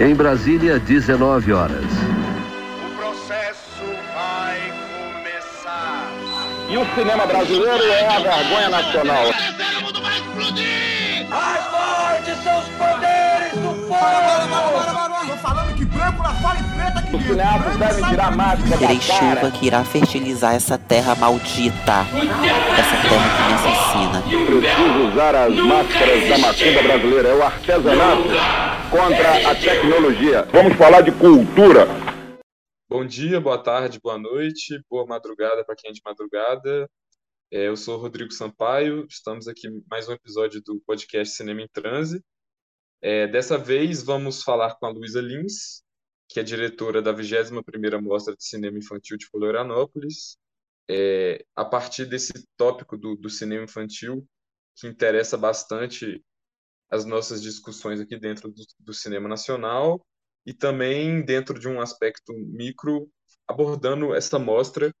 Em Brasília, 19 horas. O processo vai começar. E o cinema brasileiro é a vergonha nacional. Mais fortes são os poderes do fogo! Tô falando Devem sai tirar a máscara Terei da cara. chuva que irá fertilizar essa terra maldita. Essa terra que me assassina. Preciso usar as máscaras da macumba brasileira. É o artesanato contra a tecnologia. Vamos falar de cultura. Bom dia, boa tarde, boa noite, boa madrugada para quem é de madrugada. É, eu sou o Rodrigo Sampaio, estamos aqui em mais um episódio do podcast Cinema em Transe. É, dessa vez vamos falar com a Luísa Lins, que é diretora da 21ª Mostra de Cinema Infantil de Florianópolis. É, a partir desse tópico do, do cinema infantil, que interessa bastante as nossas discussões aqui dentro do, do cinema nacional, e também dentro de um aspecto micro, abordando essa mostra,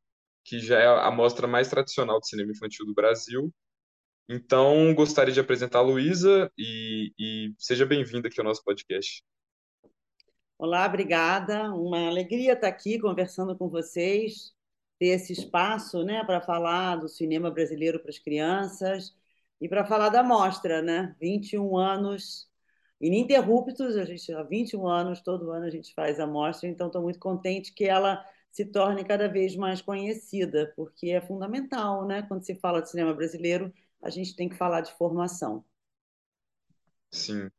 que já é a mostra mais tradicional de cinema infantil do Brasil. Então, gostaria de apresentar a Luísa e, e seja bem-vinda aqui ao nosso podcast. Olá, obrigada. Uma alegria estar aqui conversando com vocês, ter esse espaço, né, para falar do cinema brasileiro para as crianças e para falar da mostra, né? 21 anos ininterruptos, a gente há 21 anos, todo ano a gente faz a mostra, então estou muito contente que ela se torne cada vez mais conhecida, porque é fundamental, né? Quando se fala de cinema brasileiro, a gente tem que falar de formação. Sim.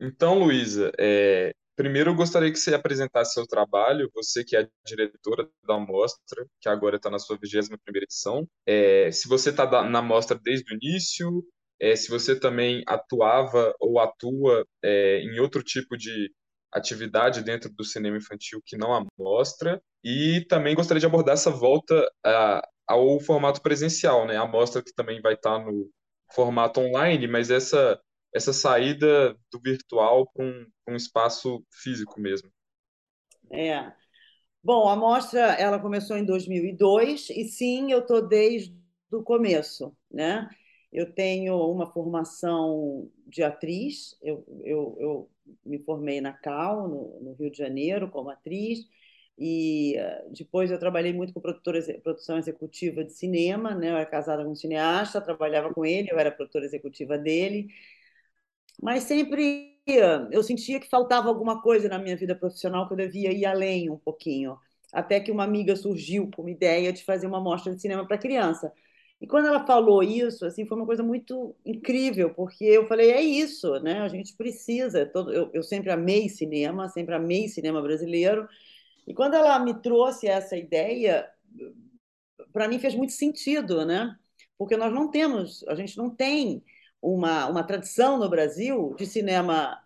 Então, Luísa, é, primeiro eu gostaria que você apresentasse seu trabalho, você que é a diretora da mostra, que agora está na sua 21ª edição. É, se você está na mostra desde o início, é, se você também atuava ou atua é, em outro tipo de atividade dentro do cinema infantil que não a mostra, e também gostaria de abordar essa volta a, ao formato presencial, né? A mostra que também vai estar no formato online, mas essa essa saída do virtual para um, um espaço físico mesmo. É. Bom, a mostra ela começou em 2002 e sim, eu estou desde o começo, né? Eu tenho uma formação de atriz, eu, eu, eu me formei na Cal, no, no, Rio de Janeiro, como atriz, e depois eu trabalhei muito com produtora, produção executiva de cinema, né? Eu era casada com um cineasta, trabalhava com ele, eu era produtora executiva dele, mas sempre eu sentia que faltava alguma coisa na minha vida profissional que eu devia ir além um pouquinho. Até que uma amiga surgiu com uma ideia de fazer uma mostra de cinema para criança. E quando ela falou isso, assim, foi uma coisa muito incrível, porque eu falei, é isso, né? A gente precisa. Todo... Eu, eu sempre amei cinema, sempre amei cinema brasileiro. E quando ela me trouxe essa ideia, para mim fez muito sentido, né? Porque nós não temos, a gente não tem uma, uma tradição no Brasil de cinema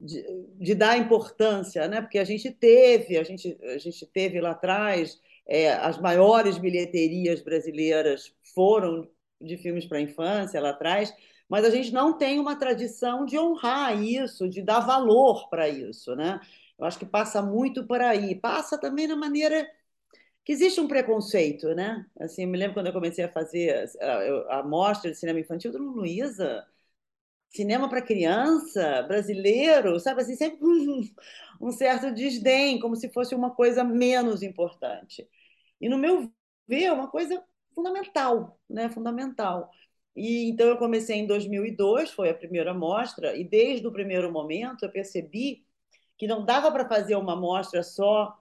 de, de, dar importância, né? Porque a gente teve, a gente, a gente teve lá atrás é, as maiores bilheterias brasileiras foram de filmes para a infância lá atrás, mas a gente não tem uma tradição de honrar isso, de dar valor para isso, né? Eu acho que passa muito por aí, passa também na maneira que existe um preconceito, né? Assim, eu me lembro quando eu comecei a fazer a, a mostra de cinema infantil, do Luísa, cinema para criança, brasileiro, sabe assim, sempre um, um, certo desdém, como se fosse uma coisa menos importante. E no meu ver, é uma coisa fundamental, né? Fundamental. E então eu comecei em 2002, foi a primeira mostra, e desde o primeiro momento eu percebi que não dava para fazer uma mostra só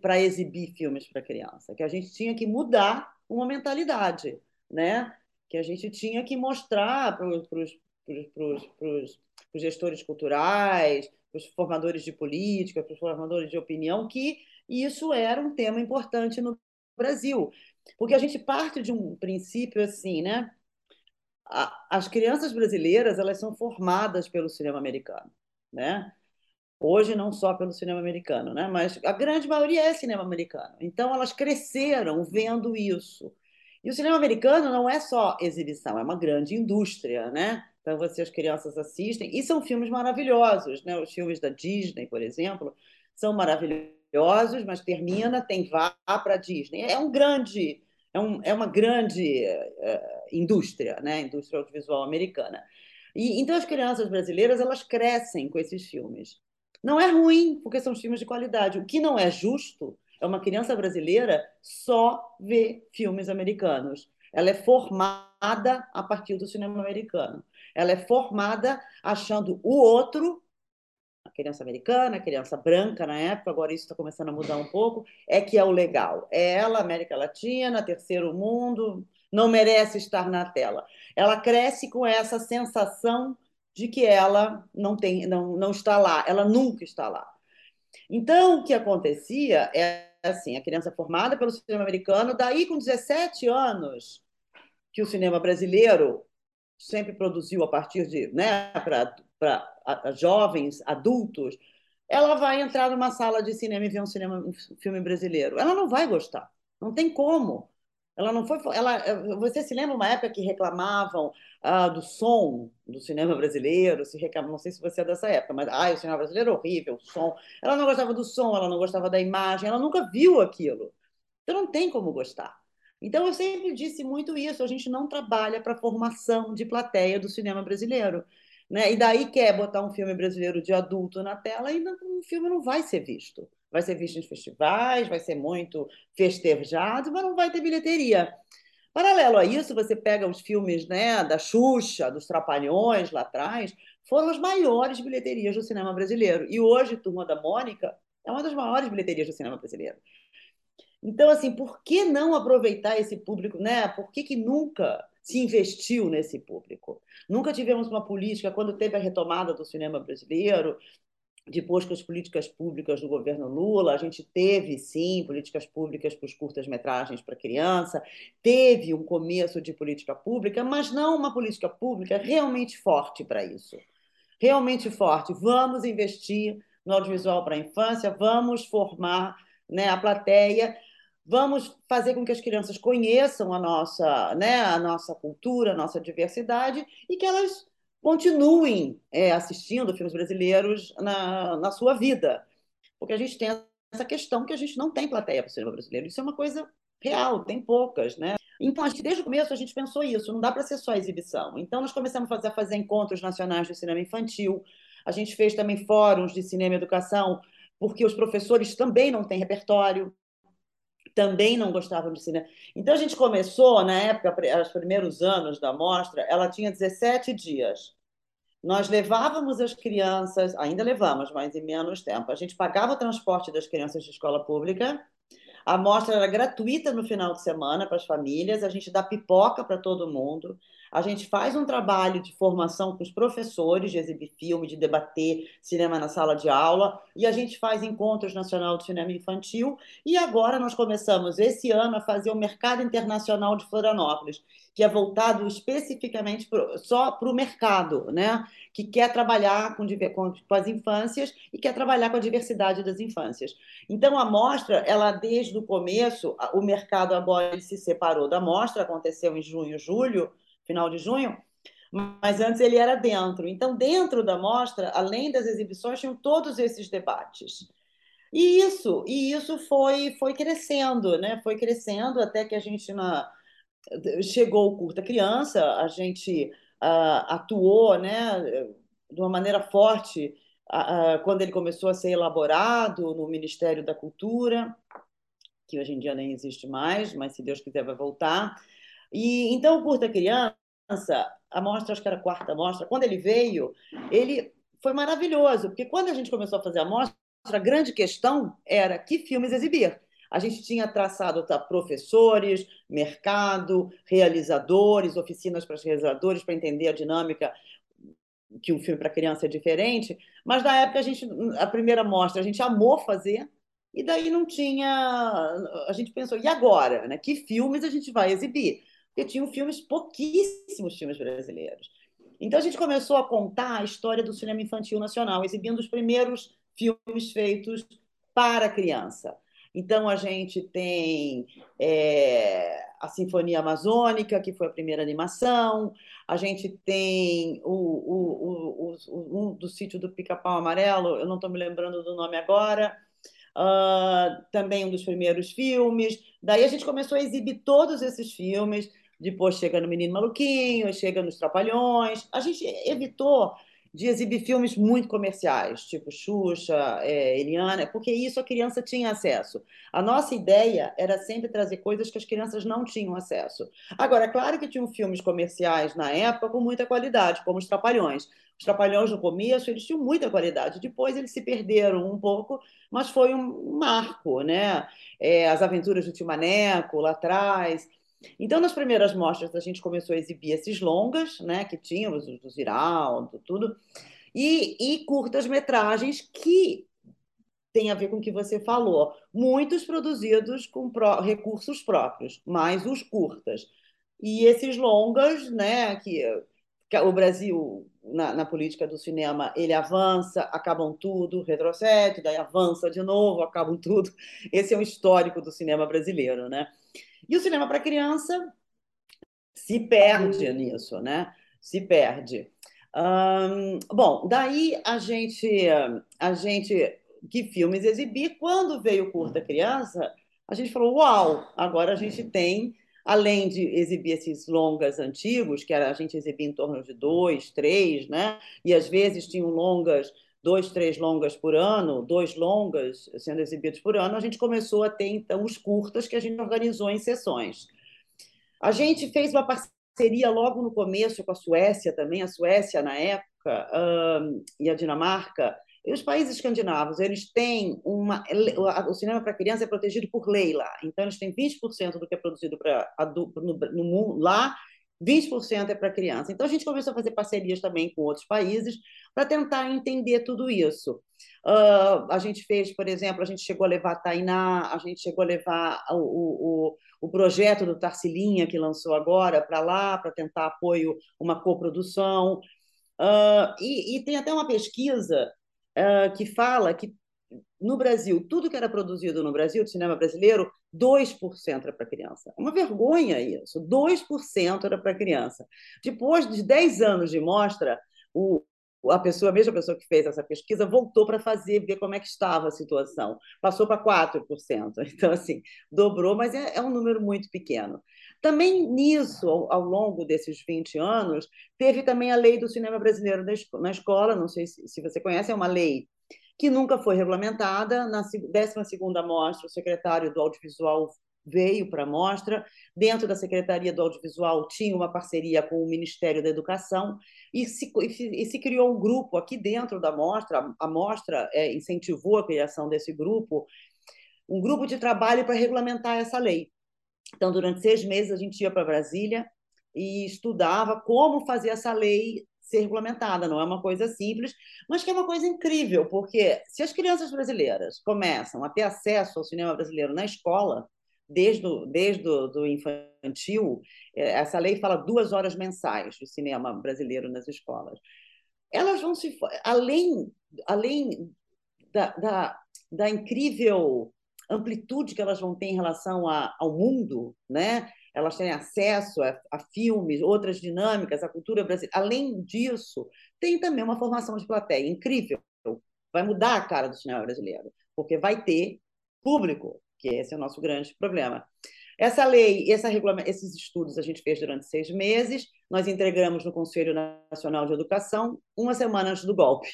para exibir filmes para criança, que a gente tinha que mudar uma mentalidade, né? Que a gente tinha que mostrar para os gestores culturais, para os formadores de política, para os formadores de opinião, que isso era um tema importante no Brasil, porque a gente parte de um princípio assim, né? As crianças brasileiras elas são formadas pelo cinema americano, né? Hoje não só pelo cinema americano, né? Mas a grande maioria é cinema americano. Então elas cresceram vendo isso. E o cinema americano não é só exibição, é uma grande indústria, né? Então você as crianças assistem e são filmes maravilhosos, né? Os filmes da Disney, por exemplo, são maravilhosos, mas termina tem vá para a Disney. É um grande é, um, é uma grande uh, indústria, né? Indústria audiovisual americana. E então as crianças brasileiras elas crescem com esses filmes. Não é ruim, porque são filmes de qualidade. O que não é justo é uma criança brasileira só ver filmes americanos. Ela é formada a partir do cinema americano. Ela é formada achando o outro, a criança americana, a criança branca na época, agora isso está começando a mudar um pouco, é que é o legal. É ela, América Latina, terceiro mundo, não merece estar na tela. Ela cresce com essa sensação de que ela não tem, não, não está lá, ela nunca está lá. Então, o que acontecia é assim, a criança formada pelo cinema americano, daí com 17 anos, que o cinema brasileiro sempre produziu a partir de, né, para jovens, adultos, ela vai entrar numa sala de cinema e ver um, cinema, um filme brasileiro. Ela não vai gostar, não tem como. Ela não foi. Ela, você se lembra uma época que reclamavam ah, do som do cinema brasileiro? Se reclam, não sei se você é dessa época, mas ah, o cinema brasileiro é horrível, o som. Ela não gostava do som, ela não gostava da imagem, ela nunca viu aquilo. Então não tem como gostar. Então eu sempre disse muito isso. A gente não trabalha para formação de plateia do cinema brasileiro. Né? E daí quer botar um filme brasileiro de adulto na tela e o filme não vai ser visto vai ser visto em festivais, vai ser muito festejado, mas não vai ter bilheteria. Paralelo a isso, você pega os filmes né, da Xuxa, dos Trapalhões lá atrás, foram as maiores bilheterias do cinema brasileiro. E hoje, Turma da Mônica é uma das maiores bilheterias do cinema brasileiro. Então, assim, por que não aproveitar esse público, né? Por que, que nunca se investiu nesse público? Nunca tivemos uma política, quando teve a retomada do cinema brasileiro, depois com as políticas públicas do governo Lula, a gente teve, sim, políticas públicas para os curtas-metragens para criança, teve um começo de política pública, mas não uma política pública realmente forte para isso. Realmente forte. Vamos investir no audiovisual para a infância, vamos formar né, a plateia, vamos fazer com que as crianças conheçam a nossa, né, a nossa cultura, a nossa diversidade e que elas continuem é, assistindo filmes brasileiros na, na sua vida. Porque a gente tem essa questão que a gente não tem plateia para o cinema brasileiro. Isso é uma coisa real, tem poucas, né? Então, desde o começo a gente pensou isso, não dá para ser só exibição. Então, nós começamos a fazer, a fazer encontros nacionais de cinema infantil, a gente fez também fóruns de cinema e educação, porque os professores também não têm repertório, também não gostavam de cinema. Então a gente começou, na época, os primeiros anos da mostra, ela tinha 17 dias. Nós levávamos as crianças, ainda levamos, mas em menos tempo. A gente pagava o transporte das crianças de escola pública. A mostra era gratuita no final de semana para as famílias. A gente dá pipoca para todo mundo. A gente faz um trabalho de formação com os professores, de exibir filme, de debater cinema na sala de aula, e a gente faz encontros nacional de cinema infantil. E agora nós começamos esse ano a fazer o Mercado Internacional de Florianópolis, que é voltado especificamente pro, só para o mercado, né? que quer trabalhar com, com, com, as infâncias e quer trabalhar com a diversidade das infâncias. Então, a mostra, ela desde o começo, o mercado agora se separou da mostra, aconteceu em junho, julho, final de junho, mas antes ele era dentro. Então, dentro da mostra, além das exibições, tinham todos esses debates. E isso, e isso foi, foi crescendo, né? Foi crescendo até que a gente na, chegou o curta criança, a gente uh, atuou, né, de uma maneira forte uh, quando ele começou a ser elaborado no Ministério da Cultura, que hoje em dia nem existe mais, mas se Deus quiser vai voltar. E então o curta criança, a mostra, acho que era a quarta mostra, quando ele veio, ele foi maravilhoso, porque quando a gente começou a fazer a mostra, a grande questão era que filmes exibir. A gente tinha traçado tá, professores, mercado, realizadores, oficinas para os realizadores para entender a dinâmica que um filme para criança é diferente, mas na época a gente, a primeira mostra, a gente amou fazer, e daí não tinha. A gente pensou, e agora? Né? Que filmes a gente vai exibir? Porque tinham filmes, pouquíssimos filmes brasileiros. Então a gente começou a contar a história do cinema infantil nacional, exibindo os primeiros filmes feitos para criança. Então a gente tem é, a Sinfonia Amazônica, que foi a primeira animação, a gente tem o, o, o, um do sítio do Pica-Pau Amarelo, eu não estou me lembrando do nome agora, uh, também um dos primeiros filmes. Daí a gente começou a exibir todos esses filmes depois chega no Menino Maluquinho, chega nos Trapalhões. A gente evitou de exibir filmes muito comerciais, tipo Xuxa, é, Eliana, porque isso a criança tinha acesso. A nossa ideia era sempre trazer coisas que as crianças não tinham acesso. Agora, claro que tinham filmes comerciais na época com muita qualidade, como Os Trapalhões. Os Trapalhões, no começo, eles tinham muita qualidade. Depois eles se perderam um pouco, mas foi um marco, né? É, As Aventuras do Tio Maneco, lá atrás. Então, nas primeiras mostras, a gente começou a exibir esses longas, né, que tínhamos, do Ziraldo, tudo, e, e curtas-metragens que tem a ver com o que você falou. Muitos produzidos com pró recursos próprios, mais os curtas. E esses longas, né, que, que o Brasil, na, na, política do cinema, ele avança, acabam tudo, retrocede, daí avança de novo, acabam tudo. Esse é o histórico do cinema brasileiro, né? E o cinema para criança se perde nisso, né? Se perde. bom, daí a gente, a gente, que filmes exibir? Quando veio o curta criança, a gente falou, uau, agora a gente tem, além de exibir esses longas antigos, que era, a gente exibia em torno de dois, três, né? E às vezes tinham longas dois, três longas por ano, dois longas sendo exibidos por ano, a gente começou a ter, então, os curtas que a gente organizou em sessões. A gente fez uma parceria logo no começo com a Suécia também, a Suécia, na época, um, e a Dinamarca, e os países escandinavos, eles têm uma. O cinema para criança é protegido por lei lá. Então, eles têm 20% do que é produzido no, no mundo lá 20% é para criança. Então, a gente começou a fazer parcerias também com outros países para tentar entender tudo isso. Uh, a gente fez, por exemplo, a gente chegou a levar a Tainá, a gente chegou a levar o, o, o projeto do Tarcilinha, que lançou agora, para lá, para tentar apoio, uma coprodução. Uh, e, e, tem até uma pesquisa uh, que fala que no Brasil, tudo que era produzido no Brasil, de cinema brasileiro, 2% era para criança. Uma vergonha isso. 2% era para criança. Depois de 10 anos de mostra, o, a pessoa, a mesma pessoa que fez essa pesquisa, voltou para fazer, ver como é que estava a situação. Passou para 4%. Então, assim, dobrou, mas é, é um número muito pequeno. Também nisso, ao, ao, longo desses 20 anos, teve também a lei do cinema brasileiro na escola, não sei se, se você conhece, é uma lei que nunca foi regulamentada. Na 12ª mostra, o secretário do Audiovisual veio para a mostra. Dentro da Secretaria do Audiovisual tinha uma parceria com o Ministério da Educação e se, e se criou um grupo aqui dentro da mostra. A mostra é, incentivou a criação desse grupo, um grupo de trabalho para regulamentar essa lei. Então, durante seis meses, a gente ia para Brasília e estudava como fazer essa lei ser regulamentada, não é uma coisa simples, mas que é uma coisa incrível, porque se as crianças brasileiras começam a ter acesso ao cinema brasileiro na escola, desde o, desde o do infantil, é, essa lei fala duas horas mensais de cinema brasileiro nas escolas. Elas vão se. Além, além da, da, da incrível amplitude que elas vão ter em relação a, ao mundo, né? Elas têm acesso a, a, filmes, outras dinâmicas, a cultura brasileira. Além disso, tem também uma formação de plateia incrível. Vai mudar a cara do cinema brasileiro, porque vai ter público, que esse é o nosso grande problema. Essa lei, essa esses estudos a gente fez durante seis meses, nós entregamos no Conselho Nacional de Educação uma semana antes do golpe.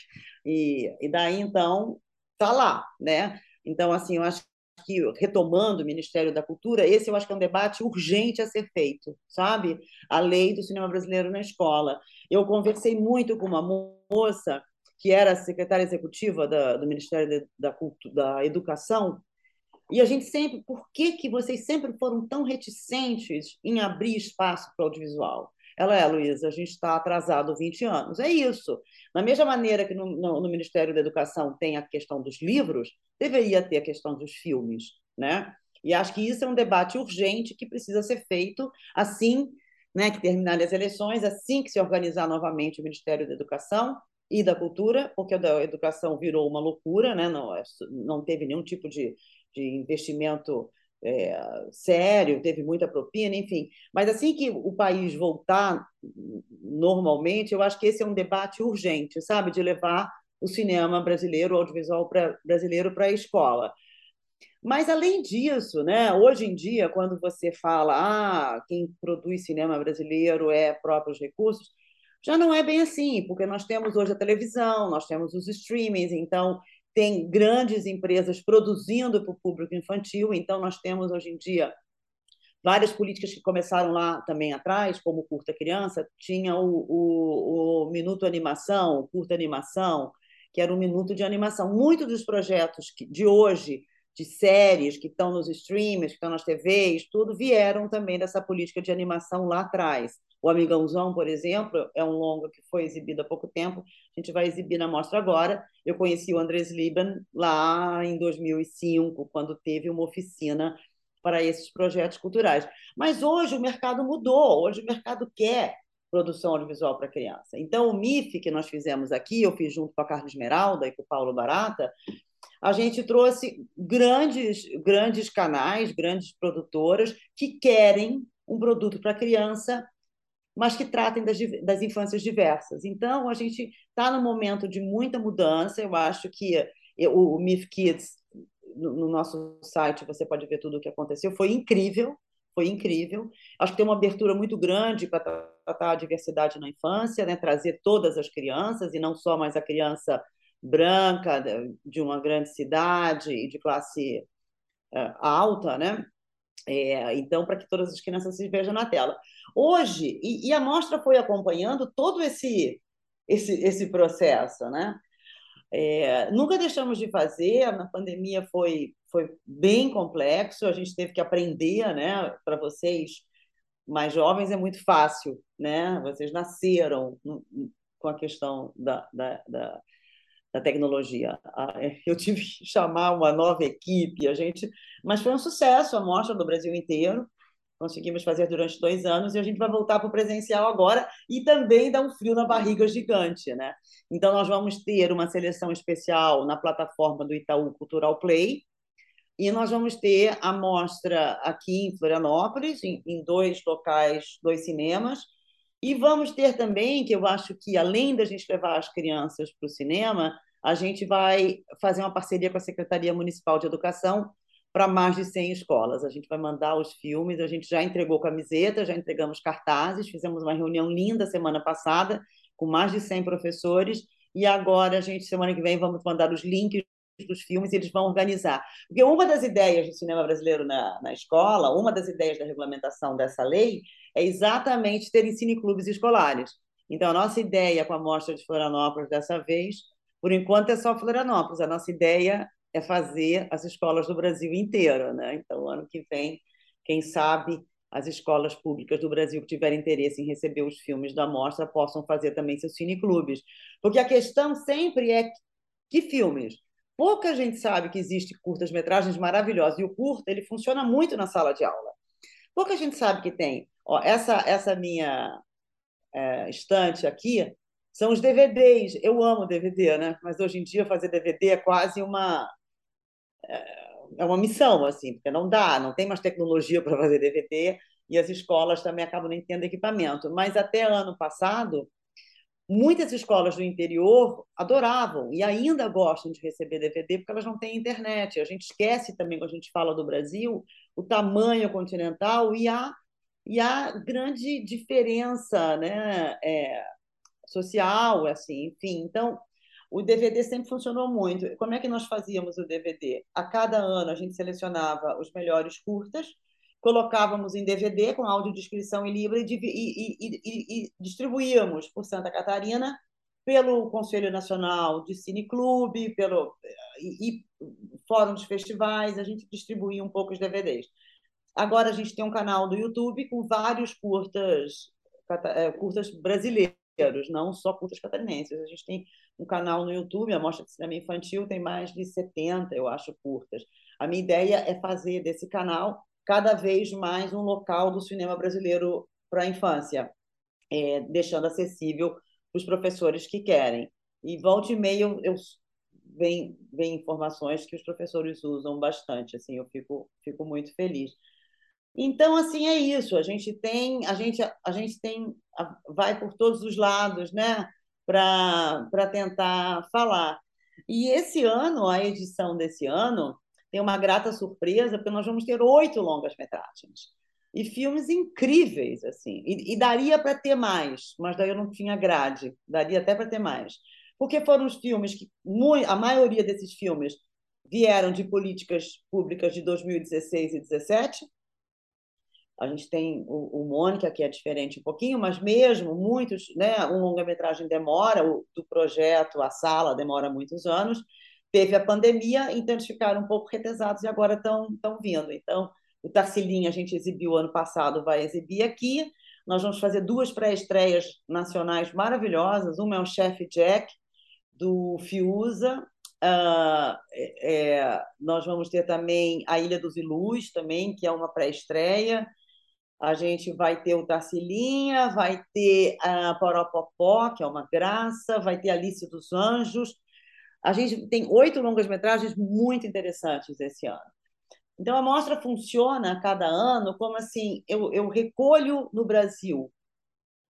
E, e daí, então, está lá, né? Então, assim, eu acho que, retomando o Ministério da Cultura, esse eu acho que é um debate urgente a ser feito, sabe? A lei do cinema brasileiro na escola. Eu conversei muito com uma moça que era secretária executiva da, do Ministério da, da Educação, e a gente sempre, por que, que vocês sempre foram tão reticentes em abrir espaço para o audiovisual? Ela é, Luísa, a gente está atrasado 20 anos. É isso. Da mesma maneira que no, no, no, Ministério da Educação tem a questão dos livros, deveria ter a questão dos filmes, né? E acho que isso é um debate urgente que precisa ser feito assim, né, que terminarem as eleições, assim que se organizar novamente o Ministério da Educação e da Cultura, porque a educação virou uma loucura, né? Não, é, não teve nenhum tipo de, de investimento é, sério, teve muita propina, enfim. Mas assim que o país voltar normalmente, eu acho que esse é um debate urgente, sabe, de levar o cinema brasileiro, o audiovisual pra, brasileiro para a escola. Mas além disso, né, hoje em dia, quando você fala, ah, quem produz cinema brasileiro é próprios recursos, Já não é bem assim, porque nós temos hoje a televisão, nós temos os streamings, então tem grandes empresas produzindo para o público infantil, então nós temos hoje em dia várias políticas que começaram lá também atrás, como Curta Criança, tinha o, o, o Minuto Animação, o Curta Animação, que era um minuto de animação. Muitos dos projetos de hoje, de séries que estão nos streamers, que estão nas TVs, tudo vieram também dessa política de animação lá atrás. O Amigãozão, por exemplo, é um longa que foi exibido há pouco tempo. A gente vai exibir na mostra agora. Eu conheci o Andrés Liban lá em 2005, quando teve uma oficina para esses projetos culturais. Mas hoje o mercado mudou, hoje o mercado quer produção audiovisual para criança. Então, o MIF que nós fizemos aqui, eu fiz junto com a Carla Esmeralda e com o Paulo Barata, a gente trouxe grandes, grandes canais, grandes produtoras que querem um produto para criança mas que tratem das, das infâncias diversas. Então, a gente está num momento de muita mudança. Eu acho que o, o MIF Kids, no, no nosso site, você pode ver tudo o que aconteceu, foi incrível, foi incrível. Acho que tem uma abertura muito grande para tratar a diversidade na infância, né? trazer todas as crianças, e não só mais a criança branca de uma grande cidade e de classe uh, alta, né? É, então, para que todas as crianças se vejam na tela. Hoje, e, e a mostra foi acompanhando todo esse, esse, esse processo, né? É, nunca deixamos de fazer, a pandemia foi, foi bem complexo, a gente teve que aprender, né? Para vocês mais jovens é muito fácil, né? Vocês nasceram com a questão da, da, da, da tecnologia. Eu tive que chamar uma nova equipe, a gente, mas foi um sucesso a mostra do Brasil inteiro conseguimos fazer durante dois anos e a gente vai voltar para o presencial agora e também dá um frio na barriga gigante, né? Então nós vamos ter uma seleção especial na plataforma do Itaú Cultural Play e nós vamos ter a mostra aqui em Florianópolis, em, em dois locais, dois cinemas, e vamos ter também, que eu acho que além da gente levar as crianças para o cinema, a gente vai fazer uma parceria com a Secretaria Municipal de Educação para mais de 100 escolas. A gente vai mandar os filmes, a gente já entregou camiseta, já entregamos cartazes, fizemos uma reunião linda semana passada com mais de 100 professores e agora a gente semana que vem vamos mandar os links dos filmes e eles vão organizar. Porque uma das ideias do cinema brasileiro na, na escola, uma das ideias da regulamentação dessa lei é exatamente ter cineclubes escolares. Então, a nossa ideia com a Mostra de Florianópolis dessa vez, por enquanto é só Florianópolis, a nossa ideia é fazer as escolas do Brasil inteiro. Né? Então, ano que vem, quem sabe as escolas públicas do Brasil que tiverem interesse em receber os filmes da mostra possam fazer também seus cineclubes. Porque a questão sempre é que filmes? Pouca gente sabe que existe curtas-metragens maravilhosas, e o curta ele funciona muito na sala de aula. Pouca gente sabe que tem. Ó, essa, essa minha é, estante aqui são os DVDs. Eu amo DVD, né? mas hoje em dia fazer DVD é quase uma, é uma missão, assim, porque não dá, não tem mais tecnologia para fazer DVD e as escolas também acabam nem tendo equipamento. Mas até ano passado, muitas escolas do interior adoravam e ainda gostam de receber DVD porque elas não têm internet. A gente esquece também, quando a gente fala do Brasil, o tamanho continental e a, e a grande diferença né, é, social, assim, enfim. Então, o DVD sempre funcionou muito. Como é que nós fazíamos o DVD? A cada ano a gente selecionava os melhores curtas, colocávamos em DVD com audiodescrição em Libra e, e, e, e, distribuíamos por Santa Catarina pelo Conselho Nacional de Cineclube, pelo e, fórum de festivais, a gente distribuía um pouco os DVDs. Agora a gente tem um canal do YouTube com vários curtas, eh, curtas brasileiros não só curtas catarinenses. A gente tem um canal no YouTube, a Mostra de Cinema Infantil tem mais de 70, eu acho, curtas. A minha ideia é fazer desse canal cada vez mais um local do cinema brasileiro para a infância, é, deixando acessível para os professores que querem. E volta e meia eu, eu vem, vem informações que os professores usam bastante, assim, eu fico, fico muito feliz. Então, assim, é isso. A gente tem, a gente, a gente tem, vai por todos os lados, né, para tentar falar. E esse ano, a edição desse ano, tem uma grata surpresa, porque nós vamos ter oito longas-metragens. e filmes incríveis, assim. E, e daria para ter mais, mas daí eu não tinha grade. Daria até para ter mais. Porque foram os filmes que, a maioria desses filmes vieram de políticas públicas de 2016 e 2017. A gente tem o, o Mônica, que é diferente um pouquinho, mas mesmo muitos, né, um longa-metragem demora, o, do projeto A Sala demora muitos anos. Teve a pandemia, então eles ficaram um pouco retesados e agora estão vindo. Então, o Tarcilinha a gente exibiu ano passado, vai exibir aqui. Nós vamos fazer duas pré-estreias nacionais maravilhosas. Uma é o Chef Jack, do Fiuza. Uh, é, nós vamos ter também a Ilha dos Ilus, também, que é uma pré-estreia. A gente vai ter o Tarcilinha, vai ter a Poropopó, que é uma graça, vai ter Alice dos Anjos. A gente tem oito longas-metragens muito interessantes esse ano. Então, a mostra funciona a cada ano como assim: eu, eu recolho no Brasil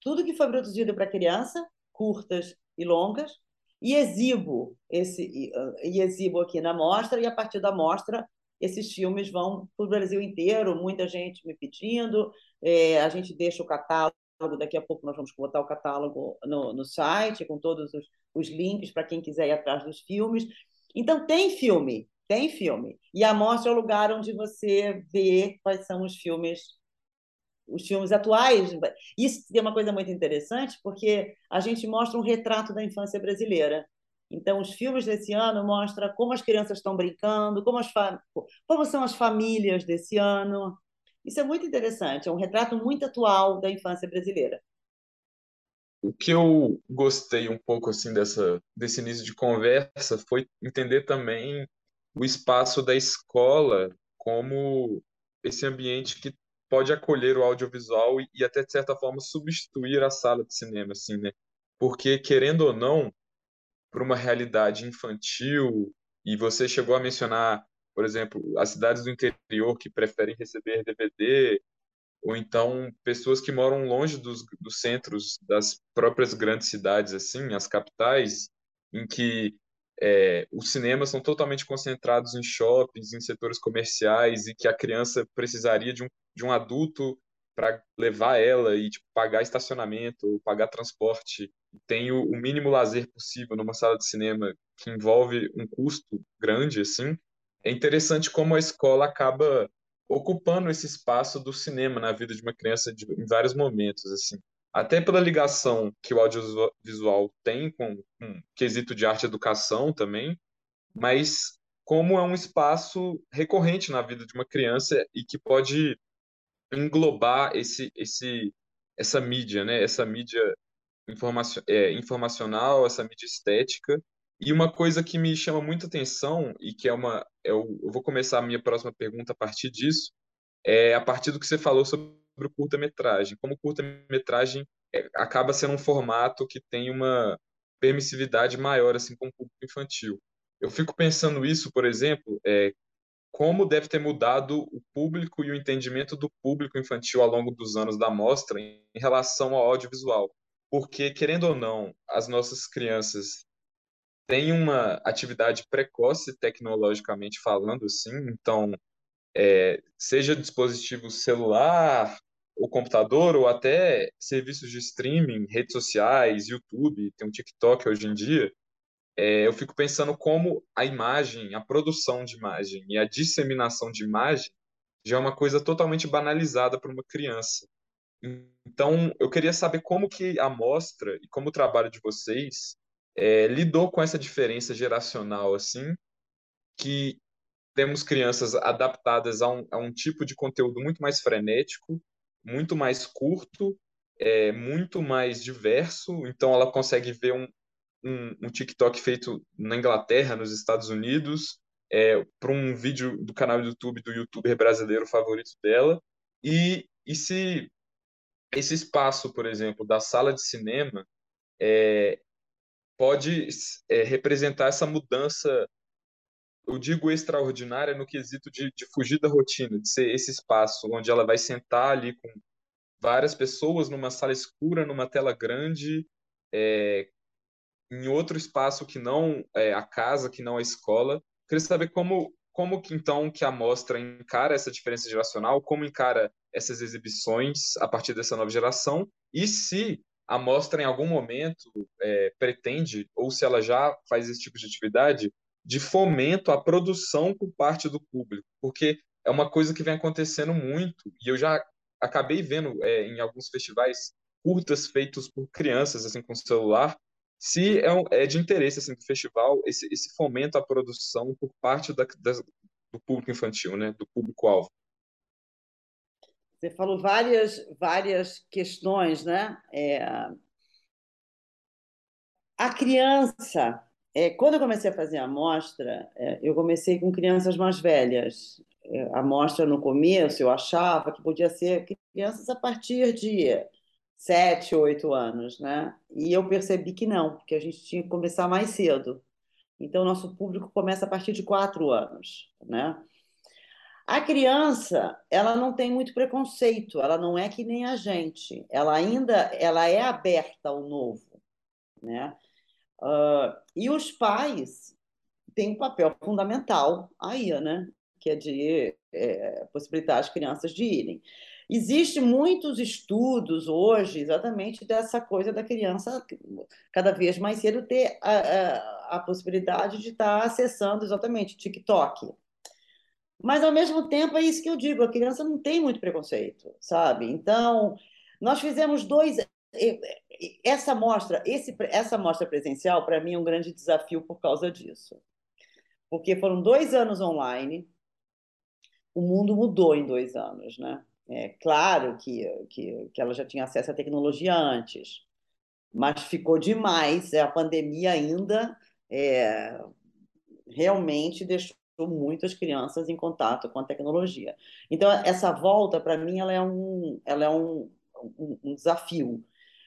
tudo que foi produzido para criança, curtas e longas, e exibo esse e exibo aqui na mostra e a partir da mostra esses filmes vão para o Brasil inteiro muita gente me pedindo é, a gente deixa o catálogo daqui a pouco nós vamos botar o catálogo no, no site com todos os, os links para quem quiser ir atrás dos filmes então tem filme tem filme. E a mostra é o lugar onde você vê quais são os filmes os filmes atuais. Isso é uma coisa muito interessante, porque a gente mostra um retrato da infância brasileira. Então, os filmes desse ano mostram como as crianças estão brincando, como, as como são as famílias desse ano. Isso é muito interessante, é um retrato muito atual da infância brasileira. O que eu gostei um pouco assim dessa desse início de conversa foi entender também o espaço da escola como esse ambiente que pode acolher o audiovisual e, e até de certa forma substituir a sala de cinema, assim, né? Porque querendo ou não, para uma realidade infantil e você chegou a mencionar, por exemplo, as cidades do interior que preferem receber DVD ou então pessoas que moram longe dos, dos centros das próprias grandes cidades, assim, as capitais, em que é, os cinemas são totalmente concentrados em shoppings, em setores comerciais, e que a criança precisaria de um, de um adulto para levar ela e tipo, pagar estacionamento pagar transporte. Tem o, o, mínimo lazer possível numa sala de cinema que envolve um custo grande, assim. É interessante como a escola acaba ocupando esse espaço do cinema na vida de uma criança de, em vários momentos, assim até pela ligação que o audiovisual tem com, com quesito de arte e educação também, mas como é um espaço recorrente na vida de uma criança e que pode englobar esse, esse, essa mídia, né? Essa mídia informacio, é, informacional, essa mídia estética. E uma coisa que me chama muita atenção e que é uma, é eu vou começar a minha próxima pergunta a partir disso, é a partir do que você falou sobre o curta-metragem. Como curta-metragem é, acaba sendo um formato que tem uma permissividade maior assim com o público infantil. Eu fico pensando isso, por exemplo, é, como deve ter mudado o público e o entendimento do público infantil ao longo dos anos da mostra em relação ao audiovisual. Porque, querendo ou não, as nossas crianças têm uma atividade precoce tecnologicamente falando, assim, então é, seja dispositivo celular, o computador, ou até serviços de streaming, redes sociais, YouTube, tem um TikTok hoje em dia, é, eu fico pensando como a imagem, a produção de imagem e a disseminação de imagem já é uma coisa totalmente banalizada para uma criança. Então, eu queria saber como que a mostra e como o trabalho de vocês é, lidou com essa diferença geracional, assim, que temos crianças adaptadas a um, a um tipo de conteúdo muito mais frenético, muito mais curto, é, muito mais diverso. Então, ela consegue ver um, um, um TikTok feito na Inglaterra, nos Estados Unidos, é, para um vídeo do canal do YouTube do youtuber brasileiro favorito dela. E, e se esse espaço, por exemplo, da sala de cinema é, pode é, representar essa mudança eu digo extraordinária no quesito de, de fugir da rotina, de ser esse espaço onde ela vai sentar ali com várias pessoas numa sala escura, numa tela grande, é, em outro espaço que não é, a casa, que não a escola. Queria saber como como que então que a mostra encara essa diferença geracional, como encara essas exibições a partir dessa nova geração e se a mostra em algum momento é, pretende, ou se ela já faz esse tipo de atividade, de fomento à produção por parte do público, porque é uma coisa que vem acontecendo muito, e eu já acabei vendo é, em alguns festivais curtas feitos por crianças assim com celular, se é, um, é de interesse assim do festival esse, esse fomento à produção por parte da, da, do público infantil, né, do público alvo. Você falou várias várias questões, né? É... A criança, é, quando eu comecei a fazer a amostra, é, eu comecei com crianças mais velhas. É, a amostra no começo eu achava que podia ser crianças a partir de sete, oito anos, né? E eu percebi que não, que a gente tinha que começar mais cedo. Então, nosso público começa a partir de quatro anos, né? A criança, ela não tem muito preconceito, ela não é que nem a gente, ela ainda ela é aberta ao novo, né? Uh, e os pais têm um papel fundamental aí, né? Que é de é, possibilitar as crianças de irem. Existem muitos estudos hoje exatamente dessa coisa da criança cada vez mais cedo ter a, a, a possibilidade de estar acessando exatamente TikTok. Mas, ao mesmo tempo, é isso que eu digo, a criança não tem muito preconceito, sabe? Então, nós fizemos dois... Essa mostra, esse, essa mostra presencial, para mim, é um grande desafio por causa disso. Porque foram dois anos online, o mundo mudou em dois anos, né? É claro que, que, que ela já tinha acesso à tecnologia antes, mas ficou demais. A pandemia ainda é, realmente deixou muitas crianças em contato com a tecnologia. Então, essa volta, para mim, ela é, um, ela é um, um, um desafio.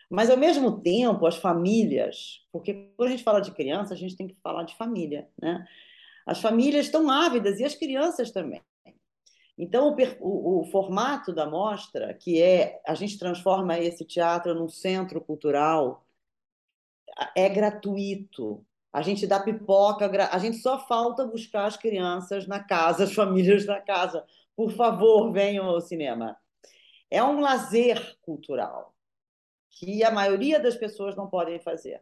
Mas, ao mesmo tempo, as famílias, porque quando a gente fala de criança, a gente tem que falar de família, né? As famílias estão ávidas e as crianças também. Então, o, o, formato da mostra, que é a gente transforma esse teatro num centro cultural, é gratuito. A gente dá pipoca, a gente só falta buscar as crianças na casa, as famílias na casa. Por favor, venham ao cinema. É um lazer cultural que a maioria das pessoas não podem fazer.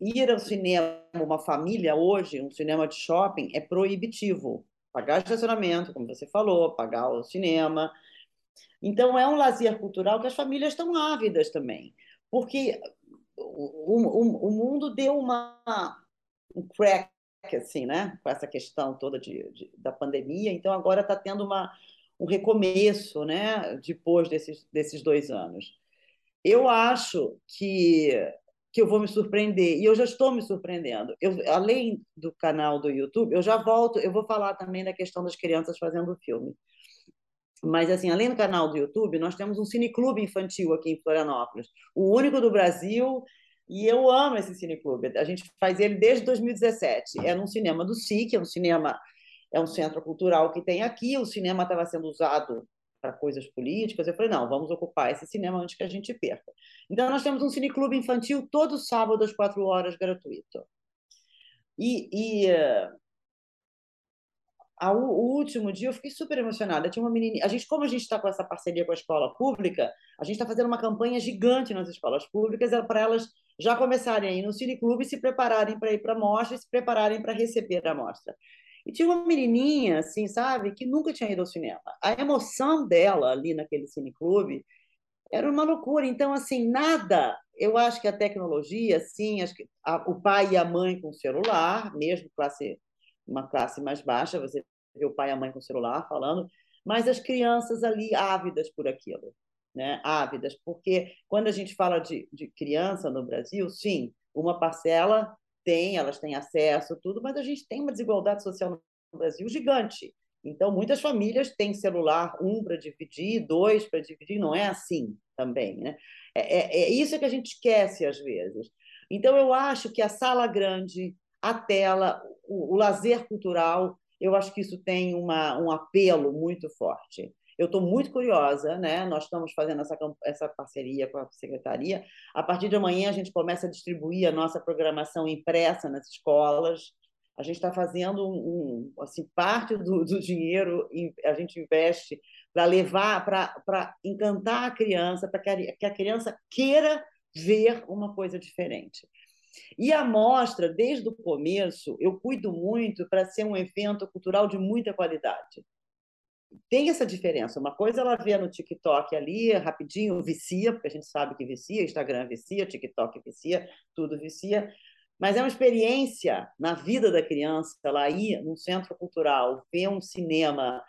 Ir ao cinema, uma família hoje, um cinema de shopping, é proibitivo pagar estacionamento, como você falou, pagar o cinema. Então, é um lazer cultural que as famílias estão ávidas também, porque o, o, o mundo deu uma, um crack, assim, né? com essa questão toda de, de da pandemia, então agora está tendo uma, um recomeço né? depois desses, desses dois anos. Eu acho que que eu vou me surpreender. E eu já estou me surpreendendo. Eu, além do canal do YouTube, eu já volto, eu vou falar também da questão das crianças fazendo filme. Mas, assim, além do canal do YouTube, nós temos um cineclube infantil aqui em Florianópolis, o único do Brasil, e eu amo esse cineclube. A gente faz ele desde 2017. É num cinema do SIC, é um cinema, é um centro cultural que tem aqui. O cinema estava sendo usado para coisas políticas. Eu falei, não, vamos ocupar esse cinema antes que a gente perca. Então, nós temos um cineclube infantil todo sábado às quatro horas, gratuito. E, e a, o último dia eu fiquei super emocionada. Tinha uma menina. A gente, como a gente está com essa parceria com a escola pública, a gente está fazendo uma campanha gigante nas escolas públicas para elas já começarem a ir no cineclube se prepararem para ir para a mostra e se prepararem para receber a mostra. E tinha uma menininha, assim, sabe, que nunca tinha ido ao cinema. A emoção dela ali naquele cineclube era uma loucura. Então, assim, nada. Eu acho que a tecnologia, sim, acho que a, o pai e a mãe com celular, mesmo classe, uma classe mais baixa, você vê o pai e a mãe com celular falando, mas as crianças ali ávidas por aquilo, né? Ávidas, porque quando a gente fala de, de criança no Brasil, sim, uma parcela tem, elas têm acesso, tudo, mas a gente tem uma desigualdade social no Brasil gigante. Então, muitas famílias têm celular, um para dividir, dois para dividir, não é assim também. Né? É, é, é, isso que a gente esquece às vezes. Então, eu acho que a sala grande, a tela, o, o lazer cultural, eu acho que isso tem uma, um apelo muito forte. Eu estou muito curiosa, né? Nós estamos fazendo essa, essa parceria com a secretaria. A partir de amanhã a gente começa a distribuir a nossa programação impressa nas escolas. A gente está fazendo um, um, assim parte do, do dinheiro a gente investe para levar, para encantar a criança, para que a criança queira ver uma coisa diferente. E a mostra, desde o começo, eu cuido muito para ser um evento cultural de muita qualidade. Tem essa diferença. Uma coisa ela vê no TikTok ali, rapidinho, vicia, porque a gente sabe que vicia, Instagram vicia, TikTok vicia, tudo vicia. Mas é uma experiência na vida da criança, ela ir num centro cultural, ver um cinema,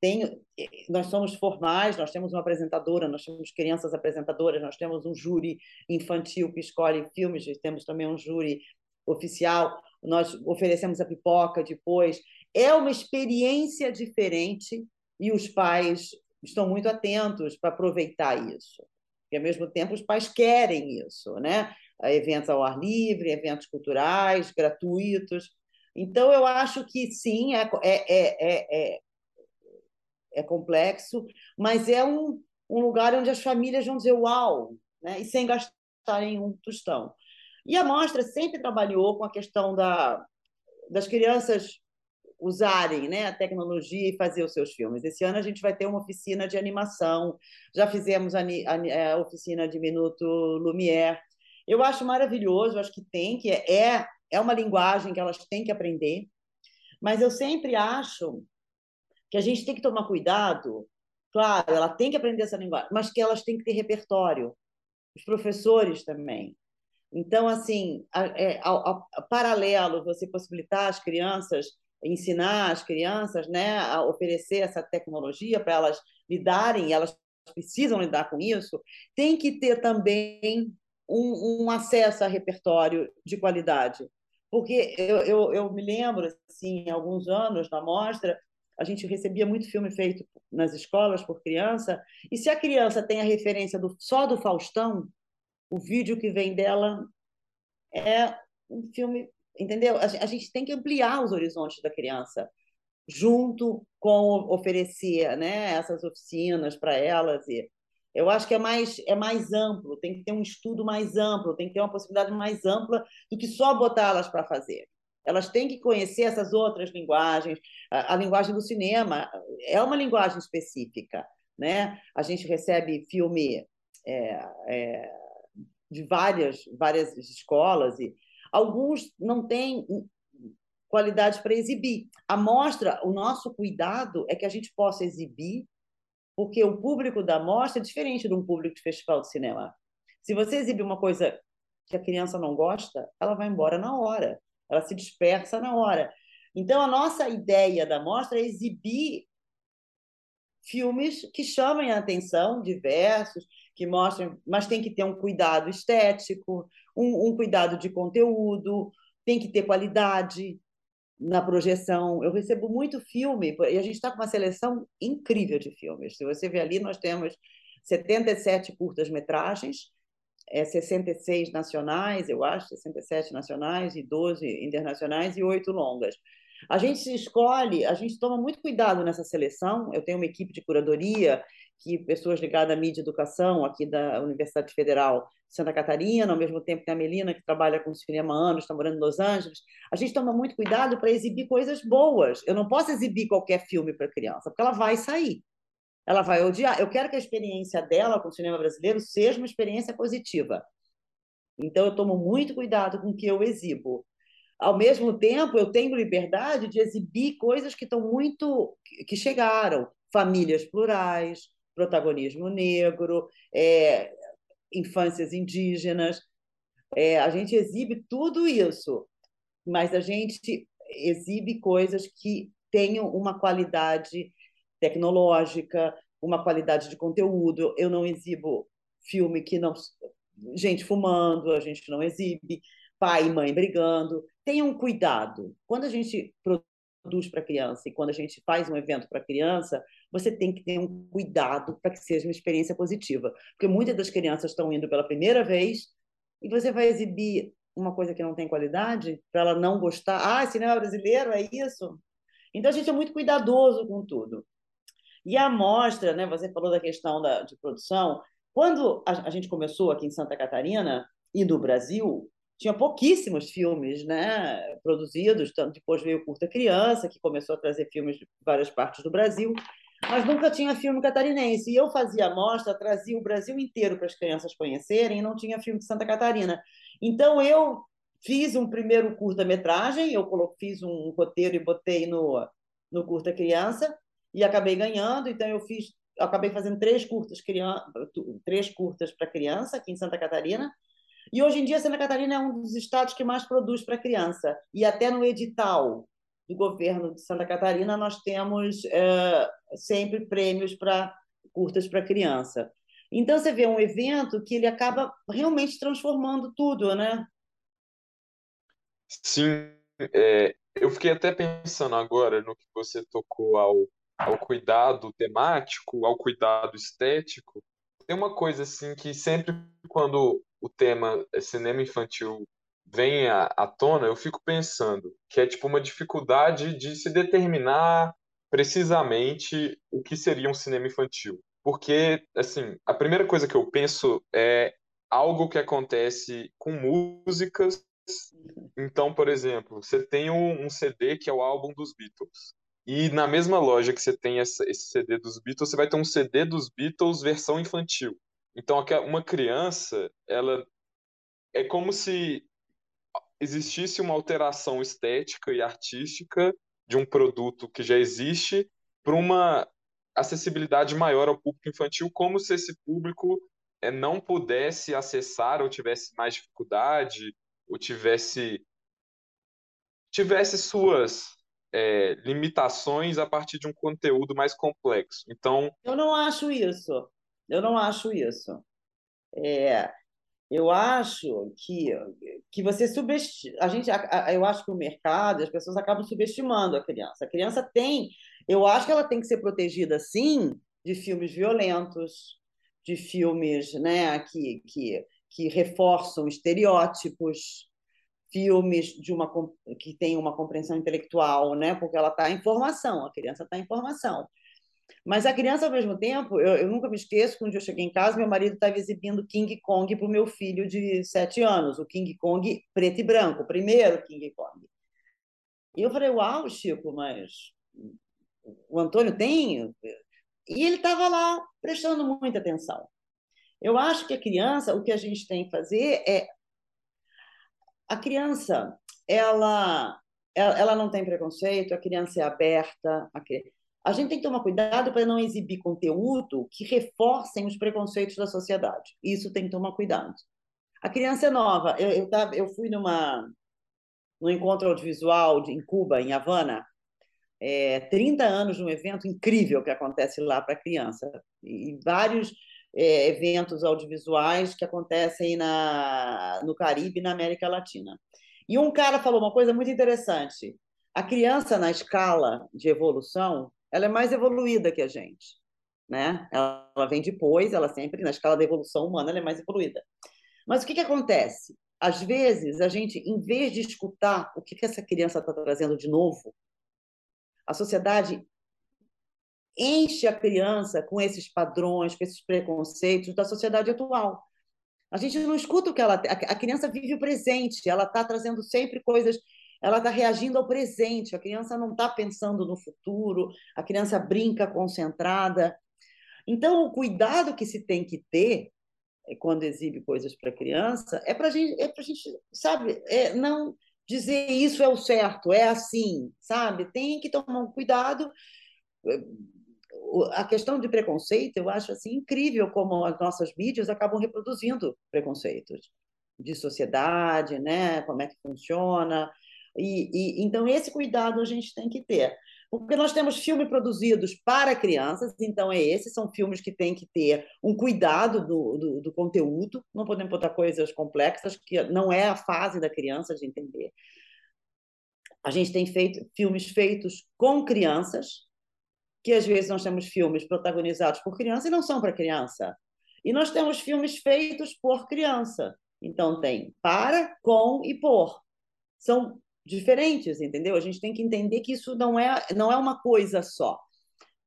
tem, nós somos formais, nós temos uma apresentadora, nós temos crianças apresentadoras, nós temos um júri infantil que escolhe filmes, temos também um júri oficial, nós oferecemos a pipoca depois. É uma experiência diferente e os pais estão muito atentos para aproveitar isso. E, ao mesmo tempo, os pais querem isso, né? Eventos ao ar livre, eventos culturais, gratuitos. Então, eu acho que sim, é, é, é, é complexo, mas é um, um lugar onde as famílias vão dizer uau, né? e sem gastarem um tostão. E a mostra sempre trabalhou com a questão da, das crianças usarem né, a tecnologia e fazer os seus filmes. Esse ano a gente vai ter uma oficina de animação, já fizemos a, a, a oficina de Minuto Lumière. Eu acho maravilhoso, acho que tem, que é, é uma linguagem que elas têm que aprender, mas eu sempre acho que a gente tem que tomar cuidado. Claro, ela tem que aprender essa linguagem, mas que elas têm que ter repertório. Os professores também. Então, assim, a, é, a, a, paralelo, você possibilitar as crianças, ensinar as crianças né, a oferecer essa tecnologia para elas lidarem, elas precisam lidar com isso, tem que ter também um, um acesso a repertório de qualidade. Porque eu, eu, eu me lembro, assim, alguns anos na mostra, a gente recebia muito filme feito nas escolas por criança, e se a criança tem a referência do, só do Faustão, o vídeo que vem dela é um filme, entendeu? A, a gente tem que ampliar os horizontes da criança, junto com oferecer né, essas oficinas para elas. E eu acho que é mais, é mais amplo, tem que ter um estudo mais amplo, tem que ter uma possibilidade mais ampla do que só botá-las para fazer. Elas têm que conhecer essas outras linguagens. A, a, linguagem do cinema é uma linguagem específica. Né? A gente recebe filme é, é, de várias, várias escolas e alguns não têm qualidade para exibir. A mostra, o nosso cuidado é que a gente possa exibir, porque o público da mostra é diferente de um público de festival de cinema. Se você exibir uma coisa que a criança não gosta, ela vai embora na hora ela se dispersa na hora. Então, a nossa ideia da mostra é exibir filmes que chamem a atenção, diversos, que mostrem, mas tem que ter um cuidado estético, um, um cuidado de conteúdo, tem que ter qualidade na projeção. Eu recebo muito filme, e a gente está com uma seleção incrível de filmes. Se você ver ali, nós temos 77 curtas-metragens, é, 66 nacionais, eu acho, 67 nacionais e 12 internacionais e oito longas. A gente escolhe, a gente toma muito cuidado nessa seleção. Eu tenho uma equipe de curadoria, que pessoas ligadas à mídia e educação aqui da Universidade Federal de Santa Catarina, ao mesmo tempo tem a Melina, que trabalha com cinema há anos, está morando em Los Angeles. A gente toma muito cuidado para exibir coisas boas. Eu não posso exibir qualquer filme para criança, porque ela vai sair ela vai odiar. Eu quero que a experiência dela com o cinema brasileiro seja uma experiência positiva. Então, eu tomo muito cuidado com o que eu exibo. Ao mesmo tempo, eu tenho liberdade de exibir coisas que estão muito. que chegaram. Famílias plurais, protagonismo negro, é, infâncias indígenas. É, a gente exibe tudo isso, mas a gente exibe coisas que tenham uma qualidade tecnológica, uma qualidade de conteúdo. Eu não exibo filme que não. Gente fumando, a gente não exibe, pai e mãe brigando. Tenham cuidado. Quando a gente produz para criança e quando a gente faz um evento para criança, você tem que ter um cuidado para que seja uma experiência positiva. Porque muitas das crianças estão indo pela primeira vez e você vai exibir uma coisa que não tem qualidade para ela não gostar. Ah, cinema brasileiro é isso? Então a gente é muito cuidadoso com tudo. E a amostra, né, você falou da questão da, de produção, quando a, a gente começou aqui em Santa Catarina e no Brasil, tinha pouquíssimos filmes né, produzidos, depois veio Curta Criança, que começou a trazer filmes de várias partes do Brasil, mas nunca tinha filme catarinense. E eu fazia a mostra, trazia o Brasil inteiro para as crianças conhecerem, e não tinha filme de Santa Catarina. Então eu fiz um primeiro curta-metragem, eu fiz um roteiro e botei no, no Curta Criança, e acabei ganhando, então eu fiz acabei fazendo três curtas, três curtas para criança aqui em Santa Catarina, e hoje em dia, Santa Catarina é um dos estados que mais produz para criança. E até no edital do governo de Santa Catarina, nós temos é, sempre prêmios para curtas para criança. Então, você vê um evento que ele acaba realmente transformando tudo, né? Sim, é, eu fiquei até pensando agora no que você tocou ao, ao cuidado temático, ao cuidado estético. Tem uma coisa assim que sempre quando o tema é cinema infantil vem à, à tona, eu fico pensando que é tipo uma dificuldade de se determinar precisamente o que seria um cinema infantil. Porque, assim, a primeira coisa que eu penso é algo que acontece com músicas. Então, por exemplo, você tem um, um CD que é o álbum dos Beatles. E na mesma loja que você tem essa, esse CD dos Beatles, você vai ter um CD dos Beatles versão infantil. Então, uma criança, ela é como se existisse uma alteração estética e artística de um produto que já existe para uma acessibilidade maior ao público infantil, como se esse público é, não pudesse acessar ou tivesse mais dificuldade ou tivesse tivesse suas é, limitações a partir de um conteúdo mais complexo. Então, eu não acho isso. Eu não acho isso. É, eu acho que, que você subestima. A gente, eu acho que o mercado, as pessoas acabam subestimando a criança. A criança tem. Eu acho que ela tem que ser protegida, sim, de filmes violentos, de filmes né, que, que, que reforçam estereótipos, filmes de uma, que têm uma compreensão intelectual, né, porque ela está em formação, a criança está em formação. Mas a criança, ao mesmo tempo, eu, eu nunca me esqueço que eu cheguei em casa, meu marido estava exibindo King Kong para o meu filho de sete anos, o King Kong preto e branco, o primeiro King Kong. E eu falei, uau, Chico, mas o Antônio tem? E ele estava lá prestando muita atenção. Eu acho que a criança, o que a gente tem que fazer é. A criança, ela, ela, ela não tem preconceito, a criança é aberta, a, a gente tem que tomar cuidado para não exibir conteúdo que reforcem os preconceitos da sociedade. Isso tem que tomar cuidado. A criança é nova. Eu, eu, tava, eu fui numa no encontro audiovisual de, em Cuba, em Havana, é, 30 anos de um evento incrível que acontece lá para criança. E vários é, eventos audiovisuais que acontecem na, no Caribe e na América Latina. E um cara falou uma coisa muito interessante. A criança, na escala de evolução, ela é mais evoluída que a gente. Né? Ela, vem depois, ela sempre, na escala da evolução humana, ela é mais evoluída. Mas o que, que acontece? Às vezes, a gente, em vez de escutar o que, que essa criança está trazendo de novo, a sociedade enche a criança com esses padrões, com esses preconceitos da sociedade atual. A gente não escuta o que ela. A criança vive o presente, ela está trazendo sempre coisas ela está reagindo ao presente, a criança não está pensando no futuro, a criança brinca concentrada. Então, o cuidado que se tem que ter eh, quando exibe coisas para criança é para gente, é a gente, sabe, é não dizer isso é o certo, é assim, sabe? Tem que tomar um cuidado. A questão de preconceito, eu acho assim incrível como as nossas mídias acabam reproduzindo preconceitos de sociedade, né? Como é que funciona? E, e, então, esse cuidado a gente tem que ter. Porque nós temos filmes produzidos para crianças, então é esse, são filmes que têm que ter um cuidado do, do, do conteúdo, não podemos botar coisas complexas, que não é a fase da criança de entender. A gente tem feito filmes feitos com crianças, que às vezes nós temos filmes protagonizados por criança e não são para criança. E nós temos filmes feitos por criança. Então tem para, com e por. São diferentes, entendeu? A gente tem que entender que isso não é, não é uma coisa só.